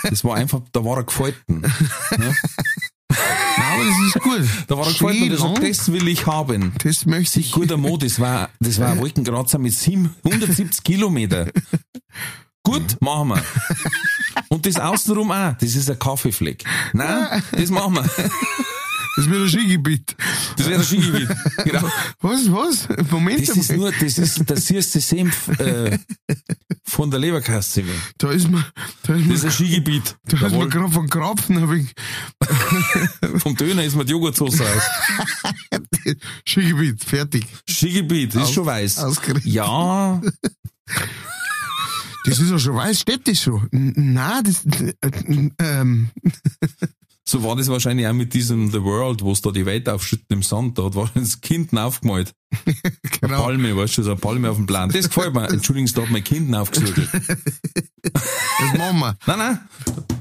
Das war einfach, da war er gefalten. Ja? Nein, aber das ist gut. Da war er gefalten und gesagt, das will ich haben. Das möchte ich. Guter Mo, das war, das war ein Wolkenkratzer mit 170 Kilometer. Gut, machen wir. Und das außenrum auch, das ist ein Kaffeefleck. Nein, das machen wir. Das wird ein Skigebiet. Das wird ein Skigebiet. Genau. Was, was? Moment Das ist nur, das ist der süße Senf äh, von der Leberkasse. Da ist man, da ist Das ist ein Skigebiet. da ist man gerade von Krapfen, hab ich, Vom Döner ist mir die Joghurtsoße raus. Skigebiet, fertig. Skigebiet, das ist Aus- schon weiß. ausgerichtet. Ja, Das ist ja schon weiß, steht das schon? N- Nein, das, äh, ähm, so war das wahrscheinlich auch mit diesem The World, wo es da die Welt aufschütten im Sand, da hat war das Kind aufgemalt. Eine genau. Palme, weißt du, so eine Palme auf dem Plan. Das gefällt mir. Entschuldigung, da hat mein Kind aufgesucht. Das machen wir. Nein, nein.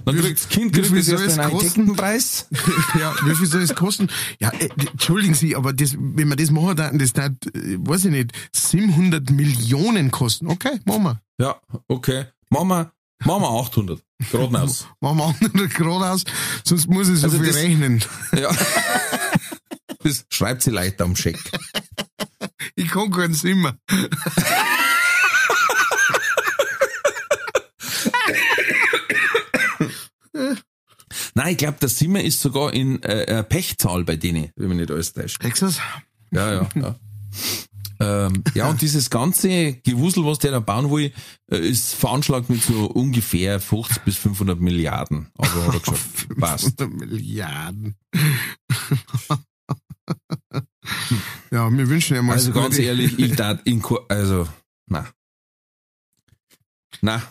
Dann Wie- kriegt das Kind kriegt viel das erst einen? Architektenpreis. ja, wie viel soll es kosten? Ja, äh, entschuldigen Sie, aber das, wenn wir das machen, dann, das hat, äh, weiß ich nicht, 700 Millionen kosten. Okay, machen wir. Ja, okay. Machen wir, machen wir 800. Geradeaus. Machen wir 800 Grad aus, sonst muss ich so Also viel das- rechnen. Ja. Das schreibt sie Leute am Scheck. Ich kann keinen Zimmer. Nein, ich glaube, der Simmer ist sogar in äh, äh, Pechzahl bei denen, wenn man nicht alles täuscht. Texas? Ja, ja, ja. Ähm, ja, und dieses ganze Gewusel, was der da bauen will, äh, ist veranschlagt mit so ungefähr 50 bis 500 Milliarden. Aber hat er gesagt, passt. 500 Milliarden. ja, wir wünschen ja mal Also so ganz ehrlich, ich in Kur also, na. Na,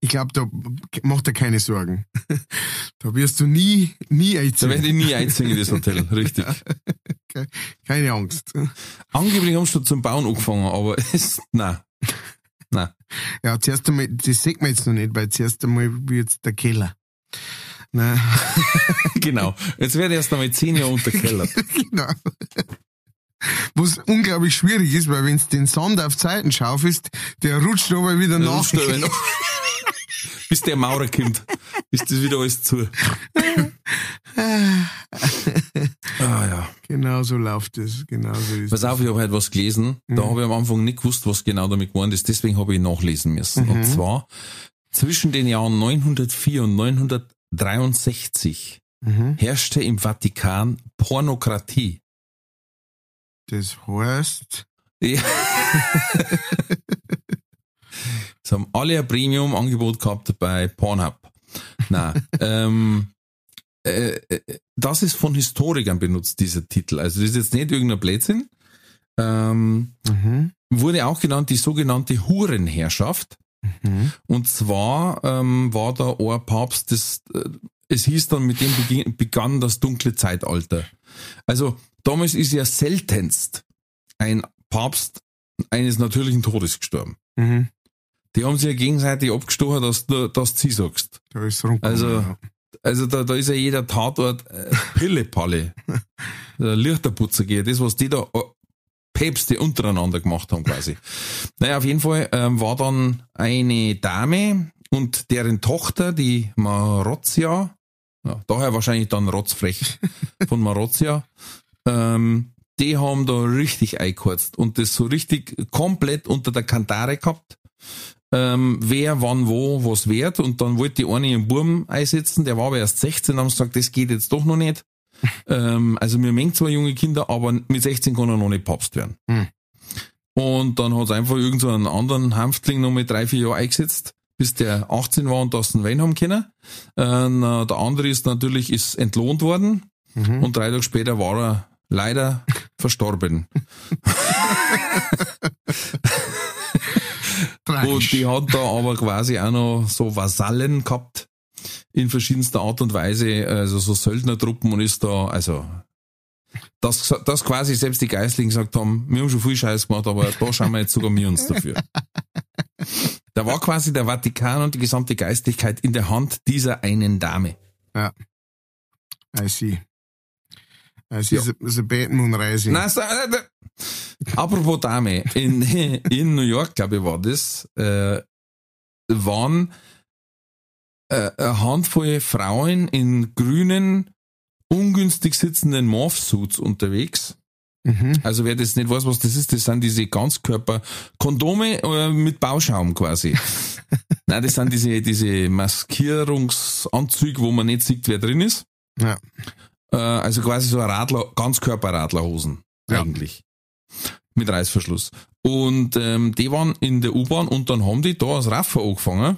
Ich glaube, da mach dir keine Sorgen. Da wirst du nie, nie da einziehen. werde ich nie einziehen in das Hotel, richtig. Keine Angst. Angeblich haben sie schon zum Bauen angefangen, aber es, na, na. Ja, zuerst einmal, das sieht man jetzt noch nicht, weil zuerst einmal wird der Keller. Ne? Genau. Jetzt werde ich erst einmal zehn Jahre unterkellert. genau. Was unglaublich schwierig ist, weil wenn du den Sand auf Zeiten schaufelst, der rutscht aber wieder Dann nach. noch. Bis der Maurer kommt, ist das wieder alles zu. Ah ja. Genau so läuft es. Genau so ist Pass auf, ich habe heute was gelesen. Da habe ich am Anfang nicht gewusst, was genau damit gemeint ist. Deswegen habe ich nachlesen müssen. Und zwar zwischen den Jahren 904 und 963 Mhm. herrschte im Vatikan Pornokratie. Das heißt, Ja. Es haben alle ein Premium-Angebot gehabt bei Pornhub. Nein, ähm, äh, äh, das ist von Historikern benutzt, dieser Titel. Also das ist jetzt nicht irgendein Blödsinn. Ähm, mhm. wurde auch genannt die sogenannte Hurenherrschaft. Mhm. Und zwar ähm, war da ein Papst, das, äh, es hieß dann, mit dem begann das dunkle Zeitalter. Also damals ist ja seltenst ein Papst eines natürlichen Todes gestorben. Mhm. Die haben sich ja gegenseitig abgestochen, dass du das sie sagst. Da ist. Also- Also da, da ist ja jeder Tatort äh, Pillepalle. Der Lichterputzer geht, das, was die da äh, Päpste untereinander gemacht haben quasi. Naja, auf jeden Fall ähm, war dann eine Dame und deren Tochter, die Marozia, ja, daher wahrscheinlich dann rotzfrech von Marozia, ähm, die haben da richtig eingekürzt und das so richtig komplett unter der Kantare gehabt ähm, wer, wann, wo, was wert. Und dann wollte die eine ihren Buben einsetzen, der war aber erst 16, haben sie gesagt, das geht jetzt doch noch nicht. ähm, also wir mengen zwar junge Kinder, aber mit 16 kann er noch nicht Papst werden. Hm. Und dann hat es einfach irgend so einen anderen Hanftling noch mit drei, vier Jahren eingesetzt, bis der 18 war und das einen Wein haben können. Äh, na, der andere ist natürlich ist entlohnt worden Mhm. und drei Tage später war er leider verstorben. Und die hat da aber quasi auch noch so Vasallen gehabt in verschiedenster Art und Weise, also so Söldnertruppen und ist da, also dass, dass quasi selbst die Geistlichen gesagt haben, wir haben schon viel Scheiß gemacht, aber da schauen wir jetzt sogar wir uns dafür. Da war quasi der Vatikan und die gesamte Geistlichkeit in der Hand dieser einen Dame. Ja. I see. I see ja. the, the. Nein, so, äh, apropos Dame, in, in New York, glaube ich, war das, äh, waren äh, eine Handvoll Frauen in grünen, ungünstig sitzenden Morphsuits unterwegs. Mhm. Also wer das nicht weiß, was das ist, das sind diese Ganzkörper-Kondome äh, mit Bauschaum quasi. Nein, das sind diese, diese Maskierungsanzüge, wo man nicht sieht, wer drin ist. Ja. Äh, also quasi so ein Radler, Ganzkörper-Radlerhosen ja. eigentlich. Mit Reißverschluss. Und ähm, die waren in der U-Bahn und dann haben die da als Raffer angefangen.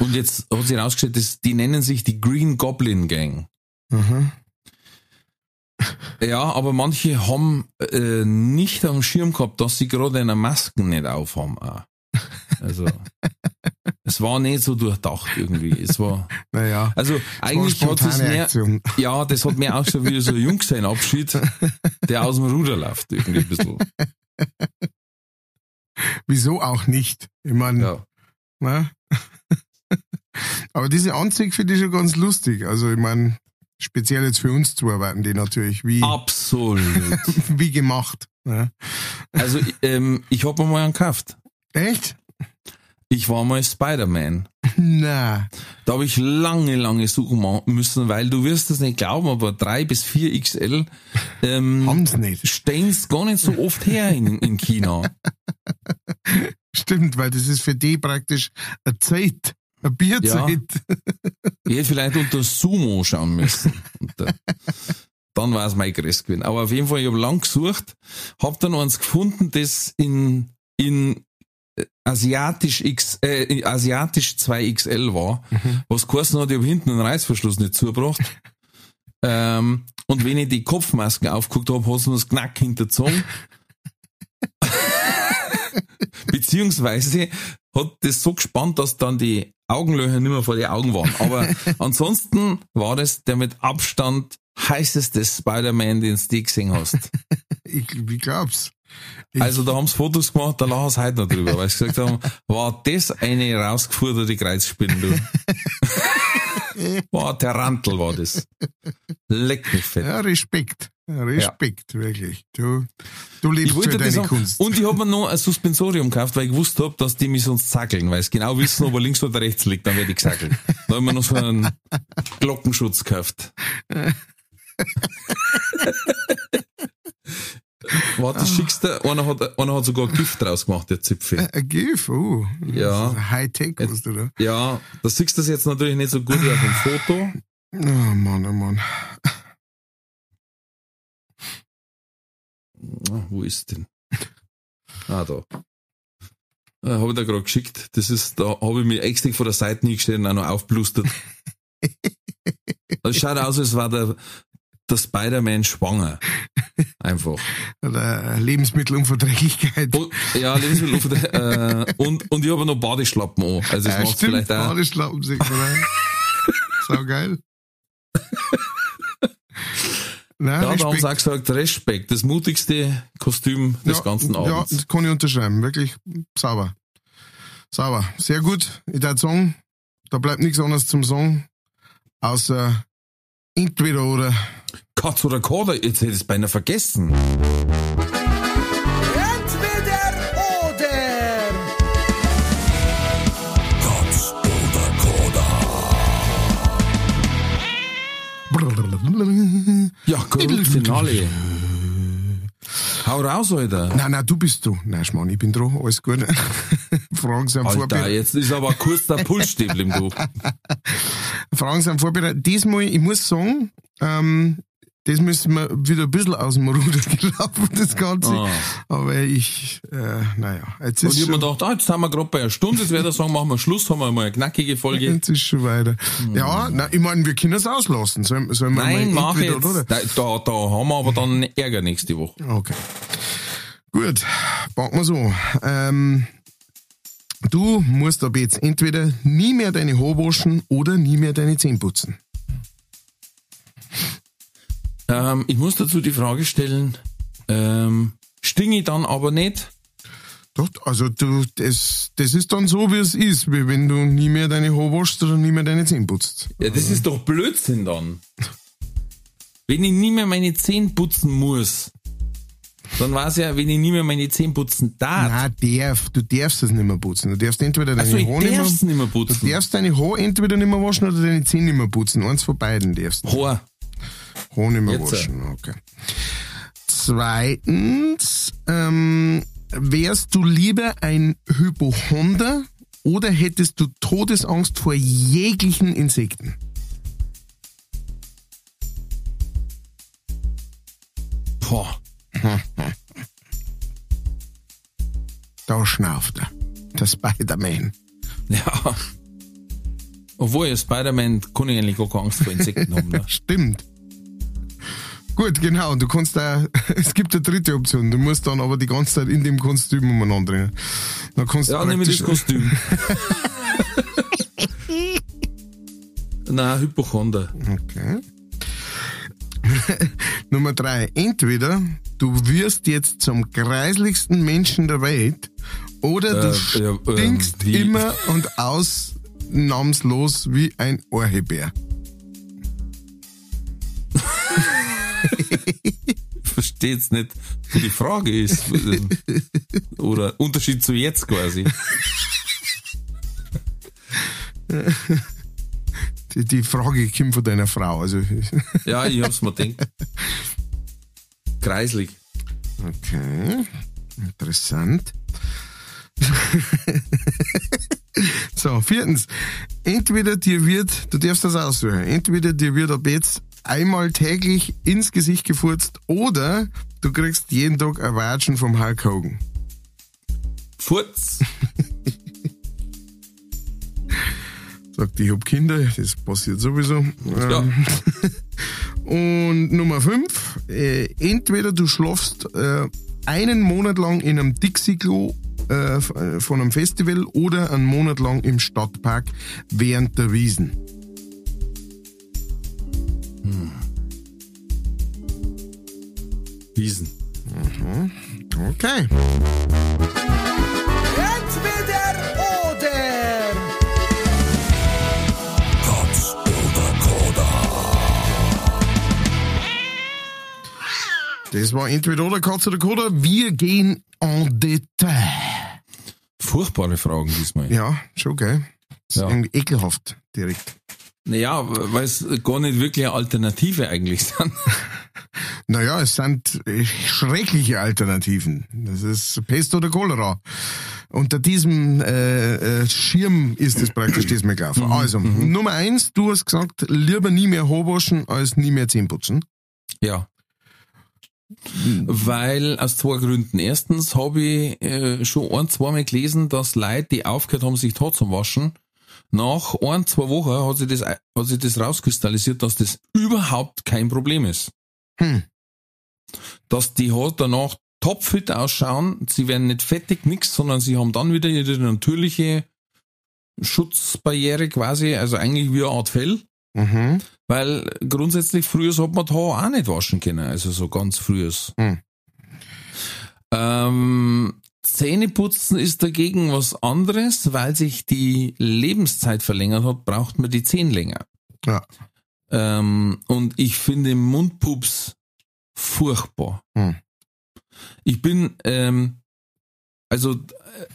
Und jetzt hat sich herausgestellt, dass die nennen sich die Green Goblin Gang. Mhm. Ja, aber manche haben äh, nicht am Schirm gehabt, dass sie gerade eine Masken nicht aufhaben. Auch. Also es war nicht so durchdacht irgendwie. Es war naja, also eigentlich hat es mehr Aktion. ja, das hat mehr auch schon wie so ein Jungsein-Abschied, der aus dem Ruder läuft irgendwie ein bisschen. Wieso auch nicht? Ich meine, ja. ne? aber diese Anzüge finde ich schon ganz lustig. Also ich meine, speziell jetzt für uns zu arbeiten, die natürlich wie absolut wie gemacht. Ne? Also ähm, ich habe mir mal einen gekauft. Echt? Ich war mal Spider-Man. Na. Da habe ich lange, lange suchen müssen, weil du wirst es nicht glauben, aber drei bis vier XL ähm, Haben's nicht. stehen's gar nicht so oft her in, in China. Stimmt, weil das ist für die praktisch eine Zeit, eine Bierzeit. Ja. Ich hätte vielleicht unter Sumo schauen müssen. Unter, dann war es mein Größ gewesen. Aber auf jeden Fall, ich habe lang gesucht, habe dann eins gefunden, das in, in asiatisch X, äh, asiatisch 2XL war, mhm. was geheißen hat, ich habe hinten einen Reißverschluss nicht zugebracht. ähm, und wenn ich die Kopfmasken aufgeguckt habe, hat es mir das Knack hinterzogen. Beziehungsweise hat das so gespannt, dass dann die Augenlöcher nicht mehr vor die Augen waren. Aber ansonsten war das der mit Abstand heißeste Spider-Man, den du gesehen hast. Ich, wie glaub's? also da haben sie Fotos gemacht, da lachen sie heute noch drüber, weil sie gesagt haben, war das eine Kreuzspinne, du. War Tarantel war das. Leck mich fett. Ja, Respekt. Respekt, ja. wirklich. Du, du lebst für deine sagen, Kunst. Und ich habe mir noch ein Suspensorium gekauft, weil ich gewusst habe, dass die mich sonst zackeln, weil sie genau wissen, ob er links oder rechts liegt, dann werde ich gesackelt. Da habe ich mir noch so einen Glockenschutz gekauft. Warte, schickst du, einer hat, einer hat sogar Gift draus gemacht, der Zipfel. Ein Gift, oh. Ja. Hightech, was du da. Ja, da siehst du das jetzt natürlich nicht so gut wie auf dem Foto. Oh Mann, oh Mann. Wo ist denn? Ah, da. Äh, habe ich da gerade geschickt. Das ist, da habe ich mich extra vor der Seite hingestellt und auch noch aufblustert. Das schaut aus, als war der, der Spider-Man schwanger. Einfach. Oder Lebensmittelunverträglichkeit. Und, ja, Lebensmittelunverträglichkeit. äh, und, und ich habe noch Badeschlappen an. Also das ja, macht stimmt, vielleicht auch. Badeschlappen sieht man Sau geil. Nein, ja, da haben sie auch gesagt, Respekt, das mutigste Kostüm des ja, ganzen Abends. Ja, das kann ich unterschreiben. Wirklich sauber. Sauber. Sehr gut. Ich würde sagen, da bleibt nichts anderes zum Sagen, außer entweder oder. Katz oder Koda, jetzt hätte ich es beinahe vergessen. Finale. Hau raus, Alter. Nein, nein, du bist du. Nein, Schmarrn, ich bin dran. Alles gut. Fragen sind Alter, vorbereitet. jetzt ist aber kurz der Pulsstäbel im Buch. Fragen sind vorbereitet. Diesmal, ich muss sagen, ähm, das müssen wir wieder ein bisschen aus dem Ruder gelaufen, das Ganze. Ah. Aber ich, äh, naja, jetzt ist Und ich habe mir gedacht, ah, jetzt haben wir gerade bei einer Stunde, jetzt wäre der sagen, machen wir Schluss, haben wir mal eine knackige Folge. Jetzt ist schon weiter. Hm. Ja, na, ich meine, wir können es auslassen. Sollen, sollen wir Nein, mach jetzt. Oder? Da, da, da haben wir aber dann Ärger nächste Woche. Okay. Gut, packen wir so. Ähm, du musst aber jetzt entweder nie mehr deine Haare waschen oder nie mehr deine Zähne putzen. Ähm, ich muss dazu die Frage stellen, ähm, stinge ich dann aber nicht? Doch, also du, das, das ist dann so, wie es ist, wie wenn du nie mehr deine Haare waschst oder nie mehr deine Zähne putzt. Ja, das ist doch Blödsinn dann. Wenn ich nie mehr meine Zähne putzen muss, dann weiß ja, wenn ich nie mehr meine Zähne putzen darf. Nein, darf, du darfst es nicht mehr putzen. Du darfst entweder deine Also Haare nicht mehr, nicht mehr putzen. Du darfst deine Haare entweder nicht mehr waschen oder deine Zähne nicht mehr putzen. Eins von beiden darfst du. Haar. Mehr Jetzt, waschen. Okay. Zweitens, ähm, wärst du lieber ein Hypochonder oder hättest du Todesangst vor jeglichen Insekten? Boah. Da schnauft er. Der Spider-Man. Ja. Obwohl, Spider-Man kann ich eigentlich gar keine Angst vor Insekten haben. Ne? Stimmt. Gut, genau. Und du kannst da, es gibt eine dritte Option. Du musst dann aber die ganze Zeit in dem Kostüm umeinander rennen. Dann kannst Ja, nehme ich das Kostüm. Nein, Hypochonder. Okay. Nummer drei. Entweder du wirst jetzt zum kreislichsten Menschen der Welt oder du Äh, stinkst wie? immer und ausnahmslos wie ein Ohrhebär. Versteht's nicht, wo die Frage ist. Oder Unterschied zu jetzt quasi. Die, die Frage kommt von deiner Frau. Also, Ja, ich hab's mir gedacht. Kreislig. okay. Interessant. so, viertens. Entweder dir wird, du darfst das aussuchen, entweder dir wird ab jetzt einmal täglich ins Gesicht gefurzt oder du kriegst jeden Tag ein Watschen vom Hulk Hogan. Furz. Sagt, ich hab Kinder, das passiert sowieso. Ja. Ähm, Und Nummer fünf, äh, entweder du schlafst äh, einen Monat lang in einem Dixie-Klo äh, äh, von einem Festival oder einen Monat lang im Stadtpark während der Wiesen. Wiesen. Okay. Entweder oder. Katz oder Koda. Das war entweder oder Katz oder Koda. Wir gehen en Detail. Furchtbare Fragen diesmal. Ja, schon geil. Das ist Ja. irgendwie ekelhaft direkt. Naja, weil es gar nicht wirklich eine Alternative eigentlich sind. Naja, es sind äh, schreckliche Alternativen. Das ist Pest oder Cholera. Unter diesem äh, äh, Schirm ist es praktisch diesmal gelaufen. Also, Nummer eins, du hast gesagt, lieber nie mehr Haar waschen als nie mehr Zähne putzen. Ja. Weil aus zwei Gründen. Erstens habe ich äh, schon ein, zweimal gelesen, dass Leute, die aufgehört haben, sich die Haare zu waschen, nach ein, zwei Wochen hat sich das, hat sich das rauskristallisiert, dass das überhaupt kein Problem ist. Hm. Dass die Haare danach topfit ausschauen, sie werden nicht fettig, nix, sondern sie haben dann wieder ihre natürliche Schutzbarriere quasi, also eigentlich wie eine Art Fell. Mhm. Weil grundsätzlich früher hat man Haare auch nicht waschen können, also so ganz frühes. Hm. Ähm, Zähneputzen ist dagegen was anderes, weil sich die Lebenszeit verlängert hat, braucht man die Zähne länger. Ja. Ähm, und ich finde Mundpups furchtbar. Hm. Ich bin ähm, also äh,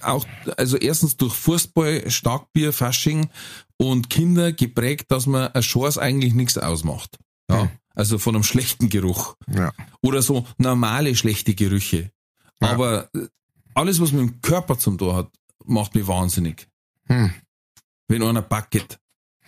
auch also erstens durch Fußball, Starkbier, Fasching und Kinder geprägt, dass man eine Chance eigentlich nichts ausmacht. Ja. Hm. Also von einem schlechten Geruch Ja. oder so normale schlechte Gerüche. Ja. Aber äh, alles, was mit dem Körper zum Tor hat, macht mich wahnsinnig. Hm. Wenn einer bucket,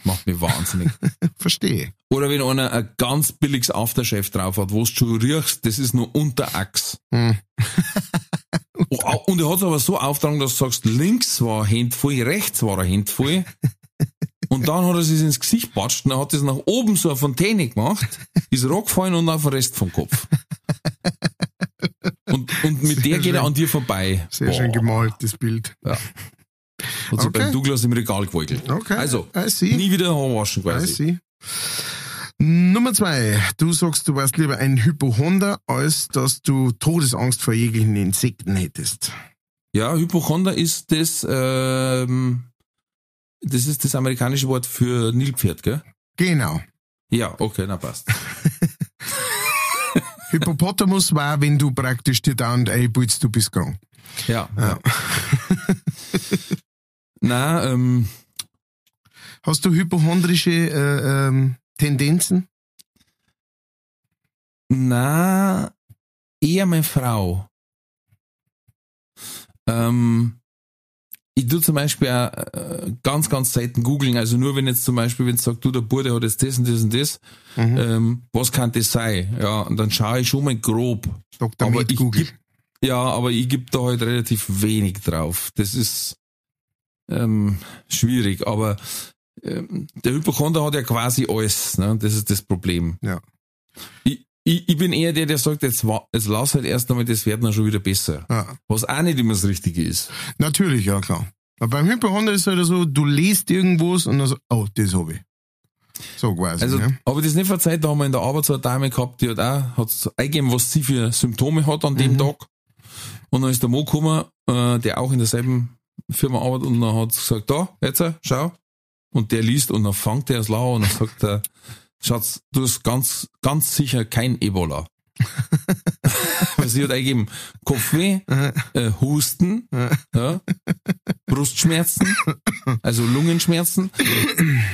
macht mich wahnsinnig. Verstehe. Oder wenn einer ein ganz billiges Aftershave drauf hat, wo du schon riechst, das ist nur Unterachs. Hm. Und er hat es aber so auftragen, dass du sagst, links war ein Hand voll, rechts war ein Hand voll. Und dann hat er sich ins Gesicht patscht und er hat das nach oben so eine Fontäne gemacht, ist rockgefallen und auf den Rest vom Kopf. Und, und mit der geht er an dir vorbei. Sehr schön Boah. gemalt, das Bild. Hat sich Okay. beim Douglas im Regal gewackelt. Okay. Also, nie wieder waschen I quasi. see. Nummer zwei. Du sagst, du warst lieber ein Hypochonder, als dass du Todesangst vor jeglichen Insekten hättest. Ja, Hypochonder ist das, ähm, das ist das amerikanische Wort für Nilpferd, gell? Genau. Ja, okay, na passt. Hippopotamus war, wenn du praktisch dir da und einpulst, du bist krank. Ja. ja. na, ähm, Hast du hypochondrische äh, ähm, Tendenzen? Na, eher meine Frau. Ähm, ich tue zum Beispiel auch, äh, ganz, ganz selten googeln. Also nur wenn jetzt zum Beispiel, wenn es sagt, du, der Bude hat jetzt das und das und das, mhm. ähm, was kann das sein? Ja, und dann schaue ich schon mal grob. Dr. Aber ich Google. Gib, ja, aber ich gebe da halt relativ wenig drauf. Das ist ähm, schwierig. Aber ähm, der Hypochonder hat ja quasi alles. Ne? Das ist das Problem. Ja. Ich, ich, ich bin eher der, der sagt, jetzt, jetzt lass halt erst einmal, das wird dann schon wieder besser. Ja. Was auch nicht immer das Richtige ist. Natürlich, ja klar. Aber beim Hypochonder ist es halt so, du liest irgendwas und dann so, oh, das habe ich. So quasi. Also, ja. aber das nicht verzeiht, da haben wir in der Arbeit so eine Dame gehabt, die hat auch hat eingegeben, was sie für Symptome hat an dem mhm. Tag. Und dann ist der Mo gekommen, äh, der auch in derselben Firma arbeitet und dann hat gesagt, da, jetzt, schau. Und der liest und dann fängt er es lau und dann sagt er, Schatz, du hast ganz, ganz sicher kein Ebola. Weil sie hat eingegeben, Kopfweh, äh, Husten, ja, Brustschmerzen, also Lungenschmerzen.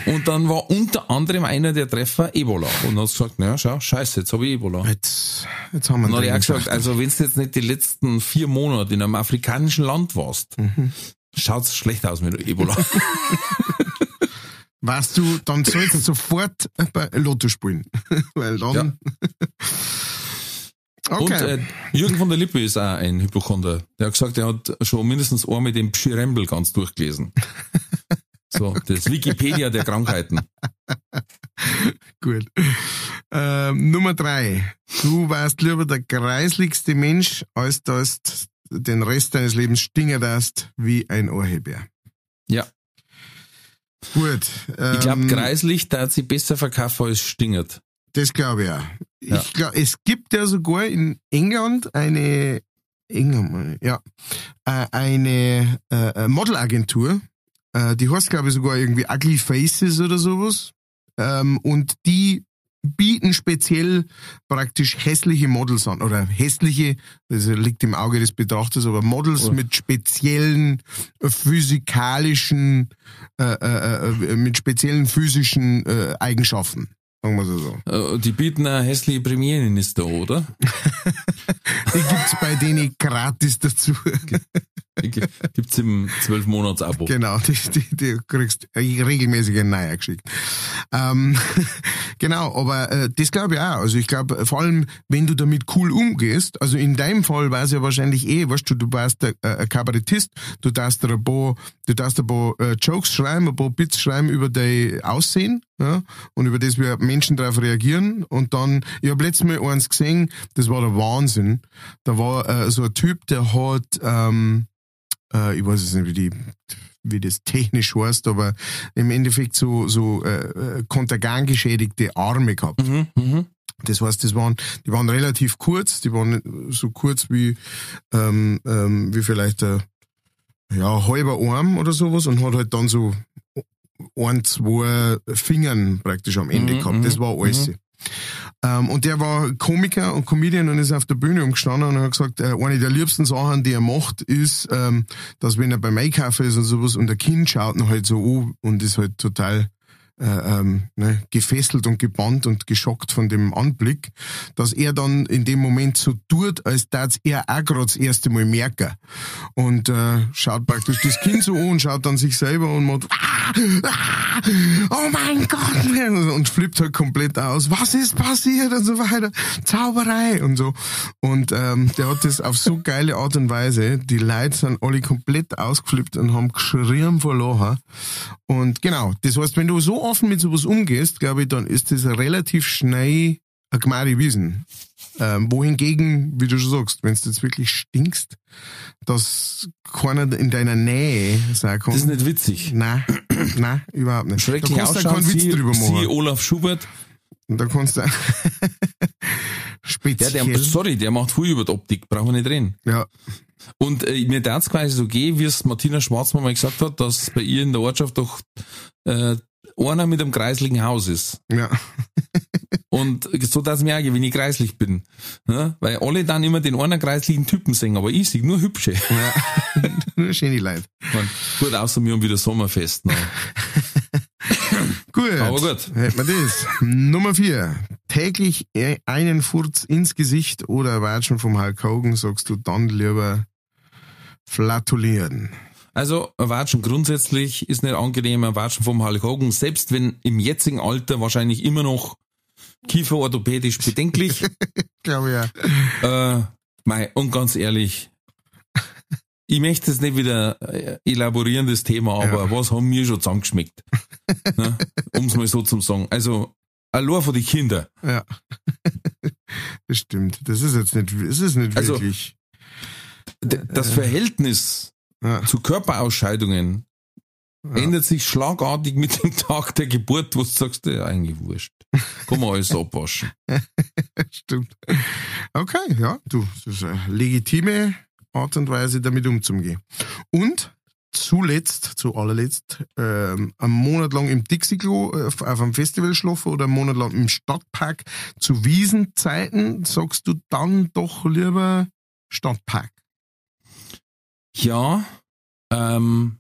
Und dann war unter anderem einer der Treffer Ebola. Und hat gesagt, naja, schau, scheiße, jetzt habe ich Ebola. Jetzt, jetzt haben wir Und dann hat gesagt, also wenn du jetzt nicht die letzten vier Monate in einem afrikanischen Land warst, mhm. schaut's schlecht aus mit Ebola. Weißt du, dann sollst du sofort bei Lotto spielen. Weil dann. Ja. okay. Und äh, Jürgen von der Lippe ist auch ein Hypochonder. Der hat gesagt, er hat schon mindestens einmal den Pschirembel ganz durchgelesen. So, das Wikipedia der Krankheiten. Gut. Ähm, Nummer drei. Du warst lieber der kreisligste Mensch, als dass den Rest deines Lebens stingert hast wie ein Ohrhebär. Ja. Gut. Ähm, ich glaube, Kreislicht da hat sie besser verkaufen als Stingert. Das glaube ich auch. Ja. Ich glaube, es gibt ja sogar in England eine, England, ja, äh, eine äh, Modelagentur, äh, die heißt, glaube ich, sogar irgendwie Ugly Faces oder sowas. Ähm, und die bieten speziell praktisch hässliche Models an oder hässliche, das liegt im Auge des Betrachters, aber Models oh. mit speziellen physikalischen, äh, äh, äh, mit speziellen physischen äh, Eigenschaften. Sagen wir so. Äh, die bieten eine hässliche Premierminister, oder? die gibt's bei denen gratis dazu. Gibt's im zwölf Monats Abo. Genau, die, die, die kriegst regelmäßig ein neuer geschickt. Ähm, genau, aber äh, das glaube ich auch. Also ich glaube, vor allem, wenn du damit cool umgehst, also in deinem Fall war es ja wahrscheinlich eh, weißt du, du warst äh, ein Kabarettist, du darfst ein paar, du darfst ein paar äh, Jokes schreiben, ein paar Bits schreiben über dein Aussehen, ja, und über das wir Menschen darauf reagieren. Und dann, ich habe letztes Mal eins gesehen, das war der Wahnsinn. Da war äh, so ein Typ, der hat ähm, äh, ich weiß jetzt nicht, wie die wie das technisch heißt, aber im Endeffekt so, so äh, äh kontergan geschädigte Arme gehabt. Mhm, mh. Das heißt, das waren, die waren relativ kurz, die waren so kurz wie, ähm, ähm, wie vielleicht ein ja, halber Arm oder sowas und hat halt dann so ein, zwei Fingern praktisch am Ende mhm, gehabt. Das mhm, war alles. Mhm. Ähm, und der war Komiker und Comedian und ist auf der Bühne umgestanden und hat gesagt, äh, eine der liebsten Sachen, die er macht, ist, ähm, dass wenn er beim Einkaufen ist und sowas und der Kind schaut ihn halt so an und ist halt total äh, ähm, ne, gefesselt und gebannt und geschockt von dem Anblick, dass er dann in dem Moment so tut, als dass er auch gerade das erste Mal merken. Und äh, schaut praktisch das Kind so an schaut dann sich selber und macht, ah, ah, oh mein Gott, und flippt halt komplett aus. Was ist passiert und so weiter. Zauberei und so. Und ähm, der hat das auf so geile Art und Weise. Die Leute sind alle komplett ausgeflippt und haben geschrien vor Lachen. Und genau, das heißt, wenn du so offen mit sowas umgehst, glaube ich, dann ist das relativ schnell eine gemeine Wiesen. Ähm, wohingegen, wie du schon sagst, wenn du jetzt wirklich stinkst, dass keiner in deiner Nähe kann. Das ist nicht witzig. Nein, nein, überhaupt nicht. Schrecklich da kannst ausschauen, keinen Witz sie, drüber machen. Sie Olaf Schubert. Und da kannst du speziell. Ja, der, sorry, der macht viel über die Optik, brauchen wir nicht reden. Ja. Und äh, mir darf es quasi so gehen, wie es Martina Schwarzmann mal gesagt hat, dass bei ihr in der Ortschaft doch äh, einer mit einem kreislichen Haus ist. Ja. Und so, dass ich mir auch, wenn ich kreislich bin. Ja? Weil alle dann immer den einen kreislichen Typen singen, aber ich sehe nur hübsche. Ja. nur schöne Leute. gut, außer mir haben wieder Sommerfest. Noch. gut. Aber gut. Hätten wir das. Nummer vier. Täglich einen Furz ins Gesicht oder Watschen vom Hulk Hogan, sagst du dann lieber flatulieren. Also, Watschen grundsätzlich ist nicht angenehm, Watschen vom Hulk Hogan, selbst wenn im jetzigen Alter wahrscheinlich immer noch kieferorthopädisch bedenklich. Glaube ja. Äh, mei, und ganz ehrlich, ich möchte es nicht wieder äh, elaborieren, das Thema, aber ja. was haben mir schon zusammengeschmeckt? ne? Um es mal so zu sagen. Also, allein von den Kindern. Ja. Das stimmt. Das ist jetzt nicht, das ist nicht also, wirklich. Das Verhältnis ja. zu Körperausscheidungen ja. ändert sich schlagartig mit dem Tag der Geburt, wo du sagst, ja, eigentlich wurscht. Kann man alles abwaschen. Stimmt. Okay, ja, du, das ist eine legitime Art und Weise, damit umzugehen. Und zuletzt, zu allerletzt, ähm, einen Monat lang im Dixie-Klo äh, auf einem Festival schlafen oder einen Monat lang im Stadtpark zu Wiesenzeiten, sagst du dann doch lieber Stadtpark? Ja, ähm,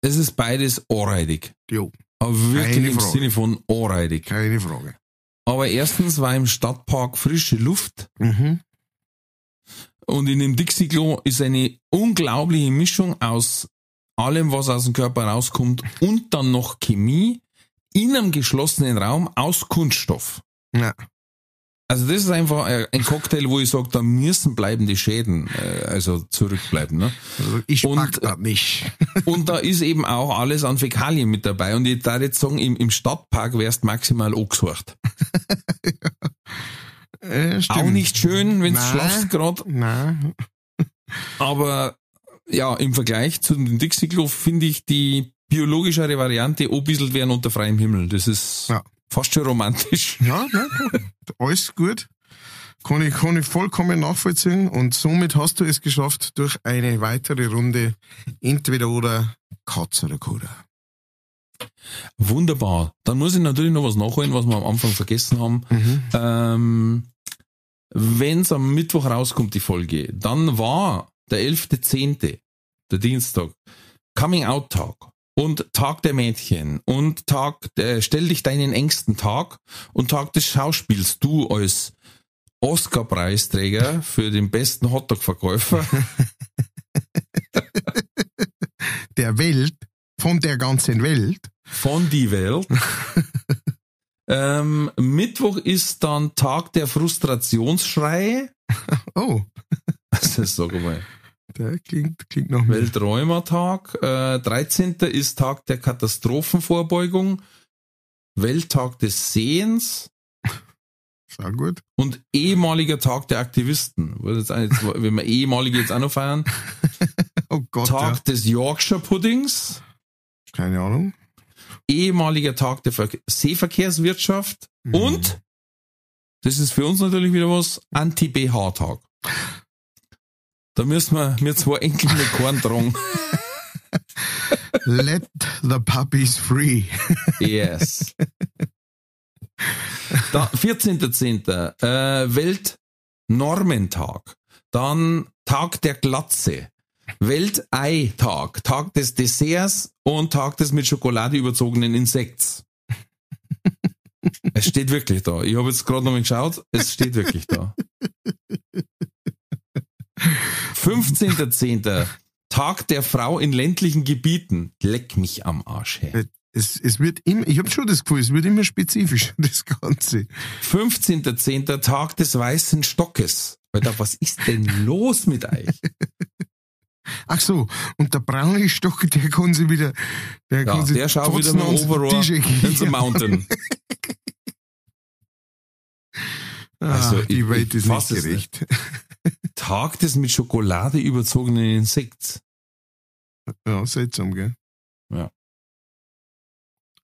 es ist beides anreidig. Jo. Aber wirklich Keine im Frage. Sinne von anreidig. Keine Frage. Aber erstens war im Stadtpark frische Luft. Mhm. Und in dem Dixie-Klo ist eine unglaubliche Mischung aus allem, was aus dem Körper rauskommt und dann noch Chemie in einem geschlossenen Raum aus Kunststoff. Ja. Also das ist einfach ein Cocktail, wo ich sage, da müssen bleibende Schäden äh, also zurückbleiben. Ne? Also ich und, mag das nicht. und da ist eben auch alles an Fäkalien mit dabei. Und ich darf jetzt sagen, im, im Stadtpark wärst maximal angesucht. ja. äh, auch nicht schön, wenn du schlafst gerade. Aber ja, im Vergleich zu dem Dixie-Klo finde ich die biologischere Variante obieselt werden unter freiem Himmel. Das ist ja fast schon romantisch. Ja, ja alles gut. Kann ich, kann ich vollkommen nachvollziehen und somit hast du es geschafft durch eine weitere Runde entweder oder Katz oder Koda. Wunderbar. Dann muss ich natürlich noch was nachholen, was wir am Anfang vergessen haben. Mhm. Ähm, Wenn es am Mittwoch rauskommt, die Folge, dann war der 11.10., der Dienstag, Coming Out Tag und Tag der Mädchen und Tag, äh, stell dich deinen engsten Tag und Tag des Schauspiels. Du als Oscar-Preisträger für den besten Hotdog-Verkäufer. der Welt, von der ganzen Welt. Von die Welt. ähm, Mittwoch ist dann Tag der Frustrationsschreie. Oh. Also, sag mal. Der klingt, klingt noch mehr. Welträumertag. Äh, 13. ist Tag der Katastrophenvorbeugung. Welttag des Sehens. Sehr gut. Und ehemaliger Tag der Aktivisten. Wenn wir ehemalige jetzt auch noch feiern. oh Gott. Tag ja. des Yorkshire Puddings. Keine Ahnung. Ehemaliger Tag der Ver Seeverkehrswirtschaft. Mhm. Und, das ist für uns natürlich wieder was, Anti-BH-Tag. Da müssen wir mir zwei Enkel mit Korn tragen. Let the puppies free. yes. 14.10. Äh, Weltnormentag. Dann Tag der Glatze. Welteitag. Tag des Desserts und Tag des mit Schokolade überzogenen Insekts. es steht wirklich da. Ich habe jetzt gerade noch mal geschaut. Es steht wirklich da. 15.10. Tag der Frau in ländlichen Gebieten. Leck mich am Arsch, hey. Es, es wird immer, ich habe schon das Gefühl, es wird immer spezifischer, das Ganze. 15.10. Tag des weißen Stockes. Alter, was ist denn los mit euch? Ach so, und der braune Stock, der kann sie wieder, der ja, kann sie der schaut wieder mal Overall in the Mountain. also, ah, die ich, Welt ist nicht gerecht. Tag des mit Schokolade überzogenen Insekts. Ja, seltsam, gell? Ja.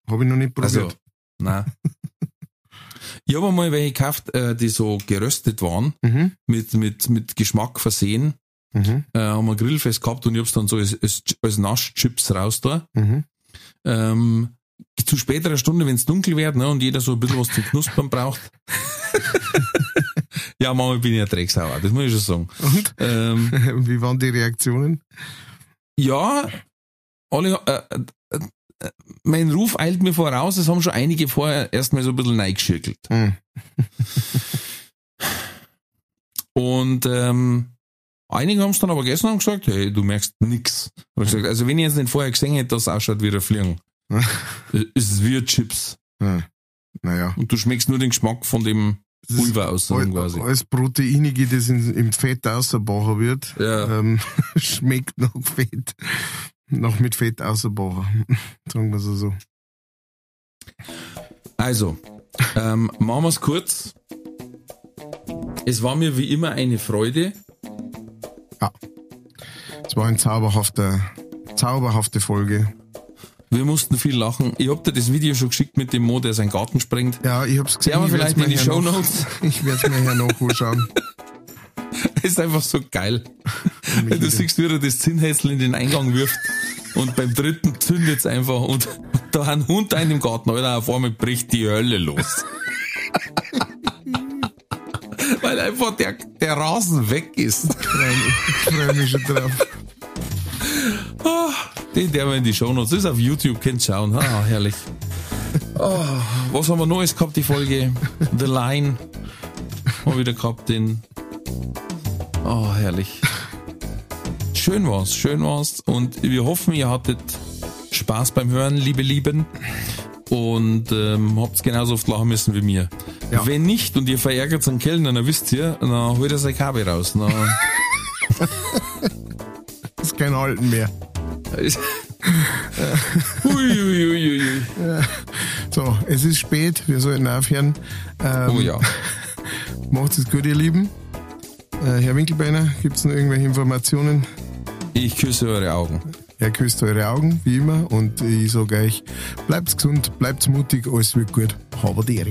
Habe ich noch nicht probiert. Also, nein. Ich habe einmal welche gekauft, äh, die so geröstet waren, Mhm. mit, mit, mit Geschmack versehen. Mhm. Äh, haben wir Grillfest gehabt und ich hab's dann so als, als, als Naschchips raus da. Mhm. Ähm, zu späterer Stunde, wenn es dunkel wird ne, und jeder so ein bisschen was zum Knuspern braucht. ja, manchmal bin ich ein Drecksauer, das muss ich schon sagen. Und? Ähm, Wie waren die Reaktionen? ja, alle, äh, äh, mein Ruf eilt mir voraus, es haben schon einige vorher erstmal so ein bisschen reingeschirkelt. Mhm. Und ähm, einige haben es dann aber haben gesagt, hey, du merkst nix. Gesagt, also wenn ich jetzt nicht vorher gesehen hätte, dass es ausschaut wie ein Fliegen. es ist wie Chips. Ja. Naja. Und du schmeckst nur den Geschmack von dem Pulver aus, quasi. Alles, Proteinige, das im Fett ausgebaut wird, Ja. ähm, schmeckt nach Fett. Noch mit Fett ausgebaut. Sagen wir so. so. Also, ähm, machen wir's kurz. Es war mir wie immer eine Freude. Es war eine zauberhafte, zauberhafte Folge. Wir mussten viel lachen. Ich hab dir das Video schon geschickt mit dem Mo, der seinen Garten sprengt. Ja, ich hab's gesehen. Ich werd's vielleicht in die her noch- Shownotes. Ich werde es mir hier noch anschauen. ist einfach so geil. Du siehst, wie er das Zinnhäsel in den Eingang wirft und beim dritten zündet's einfach und da ein Hund ein im Garten, Alter, auf einmal bricht die Hölle los. Weil einfach der, der Rasen weg ist. Ich freue mich schon drauf. Den, der wir in die Shownotes, das ist auf YouTube, könnt schauen. Ah, herrlich. Oh, was haben wir Neues gehabt, die Folge? The Line. Wir wieder gehabt, den. Oh, herrlich. Schön war's, schön war's. Und wir hoffen, ihr hattet Spaß beim Hören, liebe Lieben. Und ähm, habt's genauso oft lachen müssen wie mir. Ja. Wenn nicht und ihr verärgert einen Kellner, dann wisst ihr, dann holt er sein Kabel raus. Dann ist kein Halten mehr. Ui, ui, ui, ui. So, es ist spät, wir sollten aufhören. Ähm, Oh ja. Macht es gut, ihr Lieben. Äh, Herr Winkelbeiner, gibt es noch irgendwelche Informationen? Ich küsse eure Augen. Er küsst eure Augen, wie immer. Und ich sage euch, bleibt gesund, bleibt mutig, alles wird gut. Habert Ehre.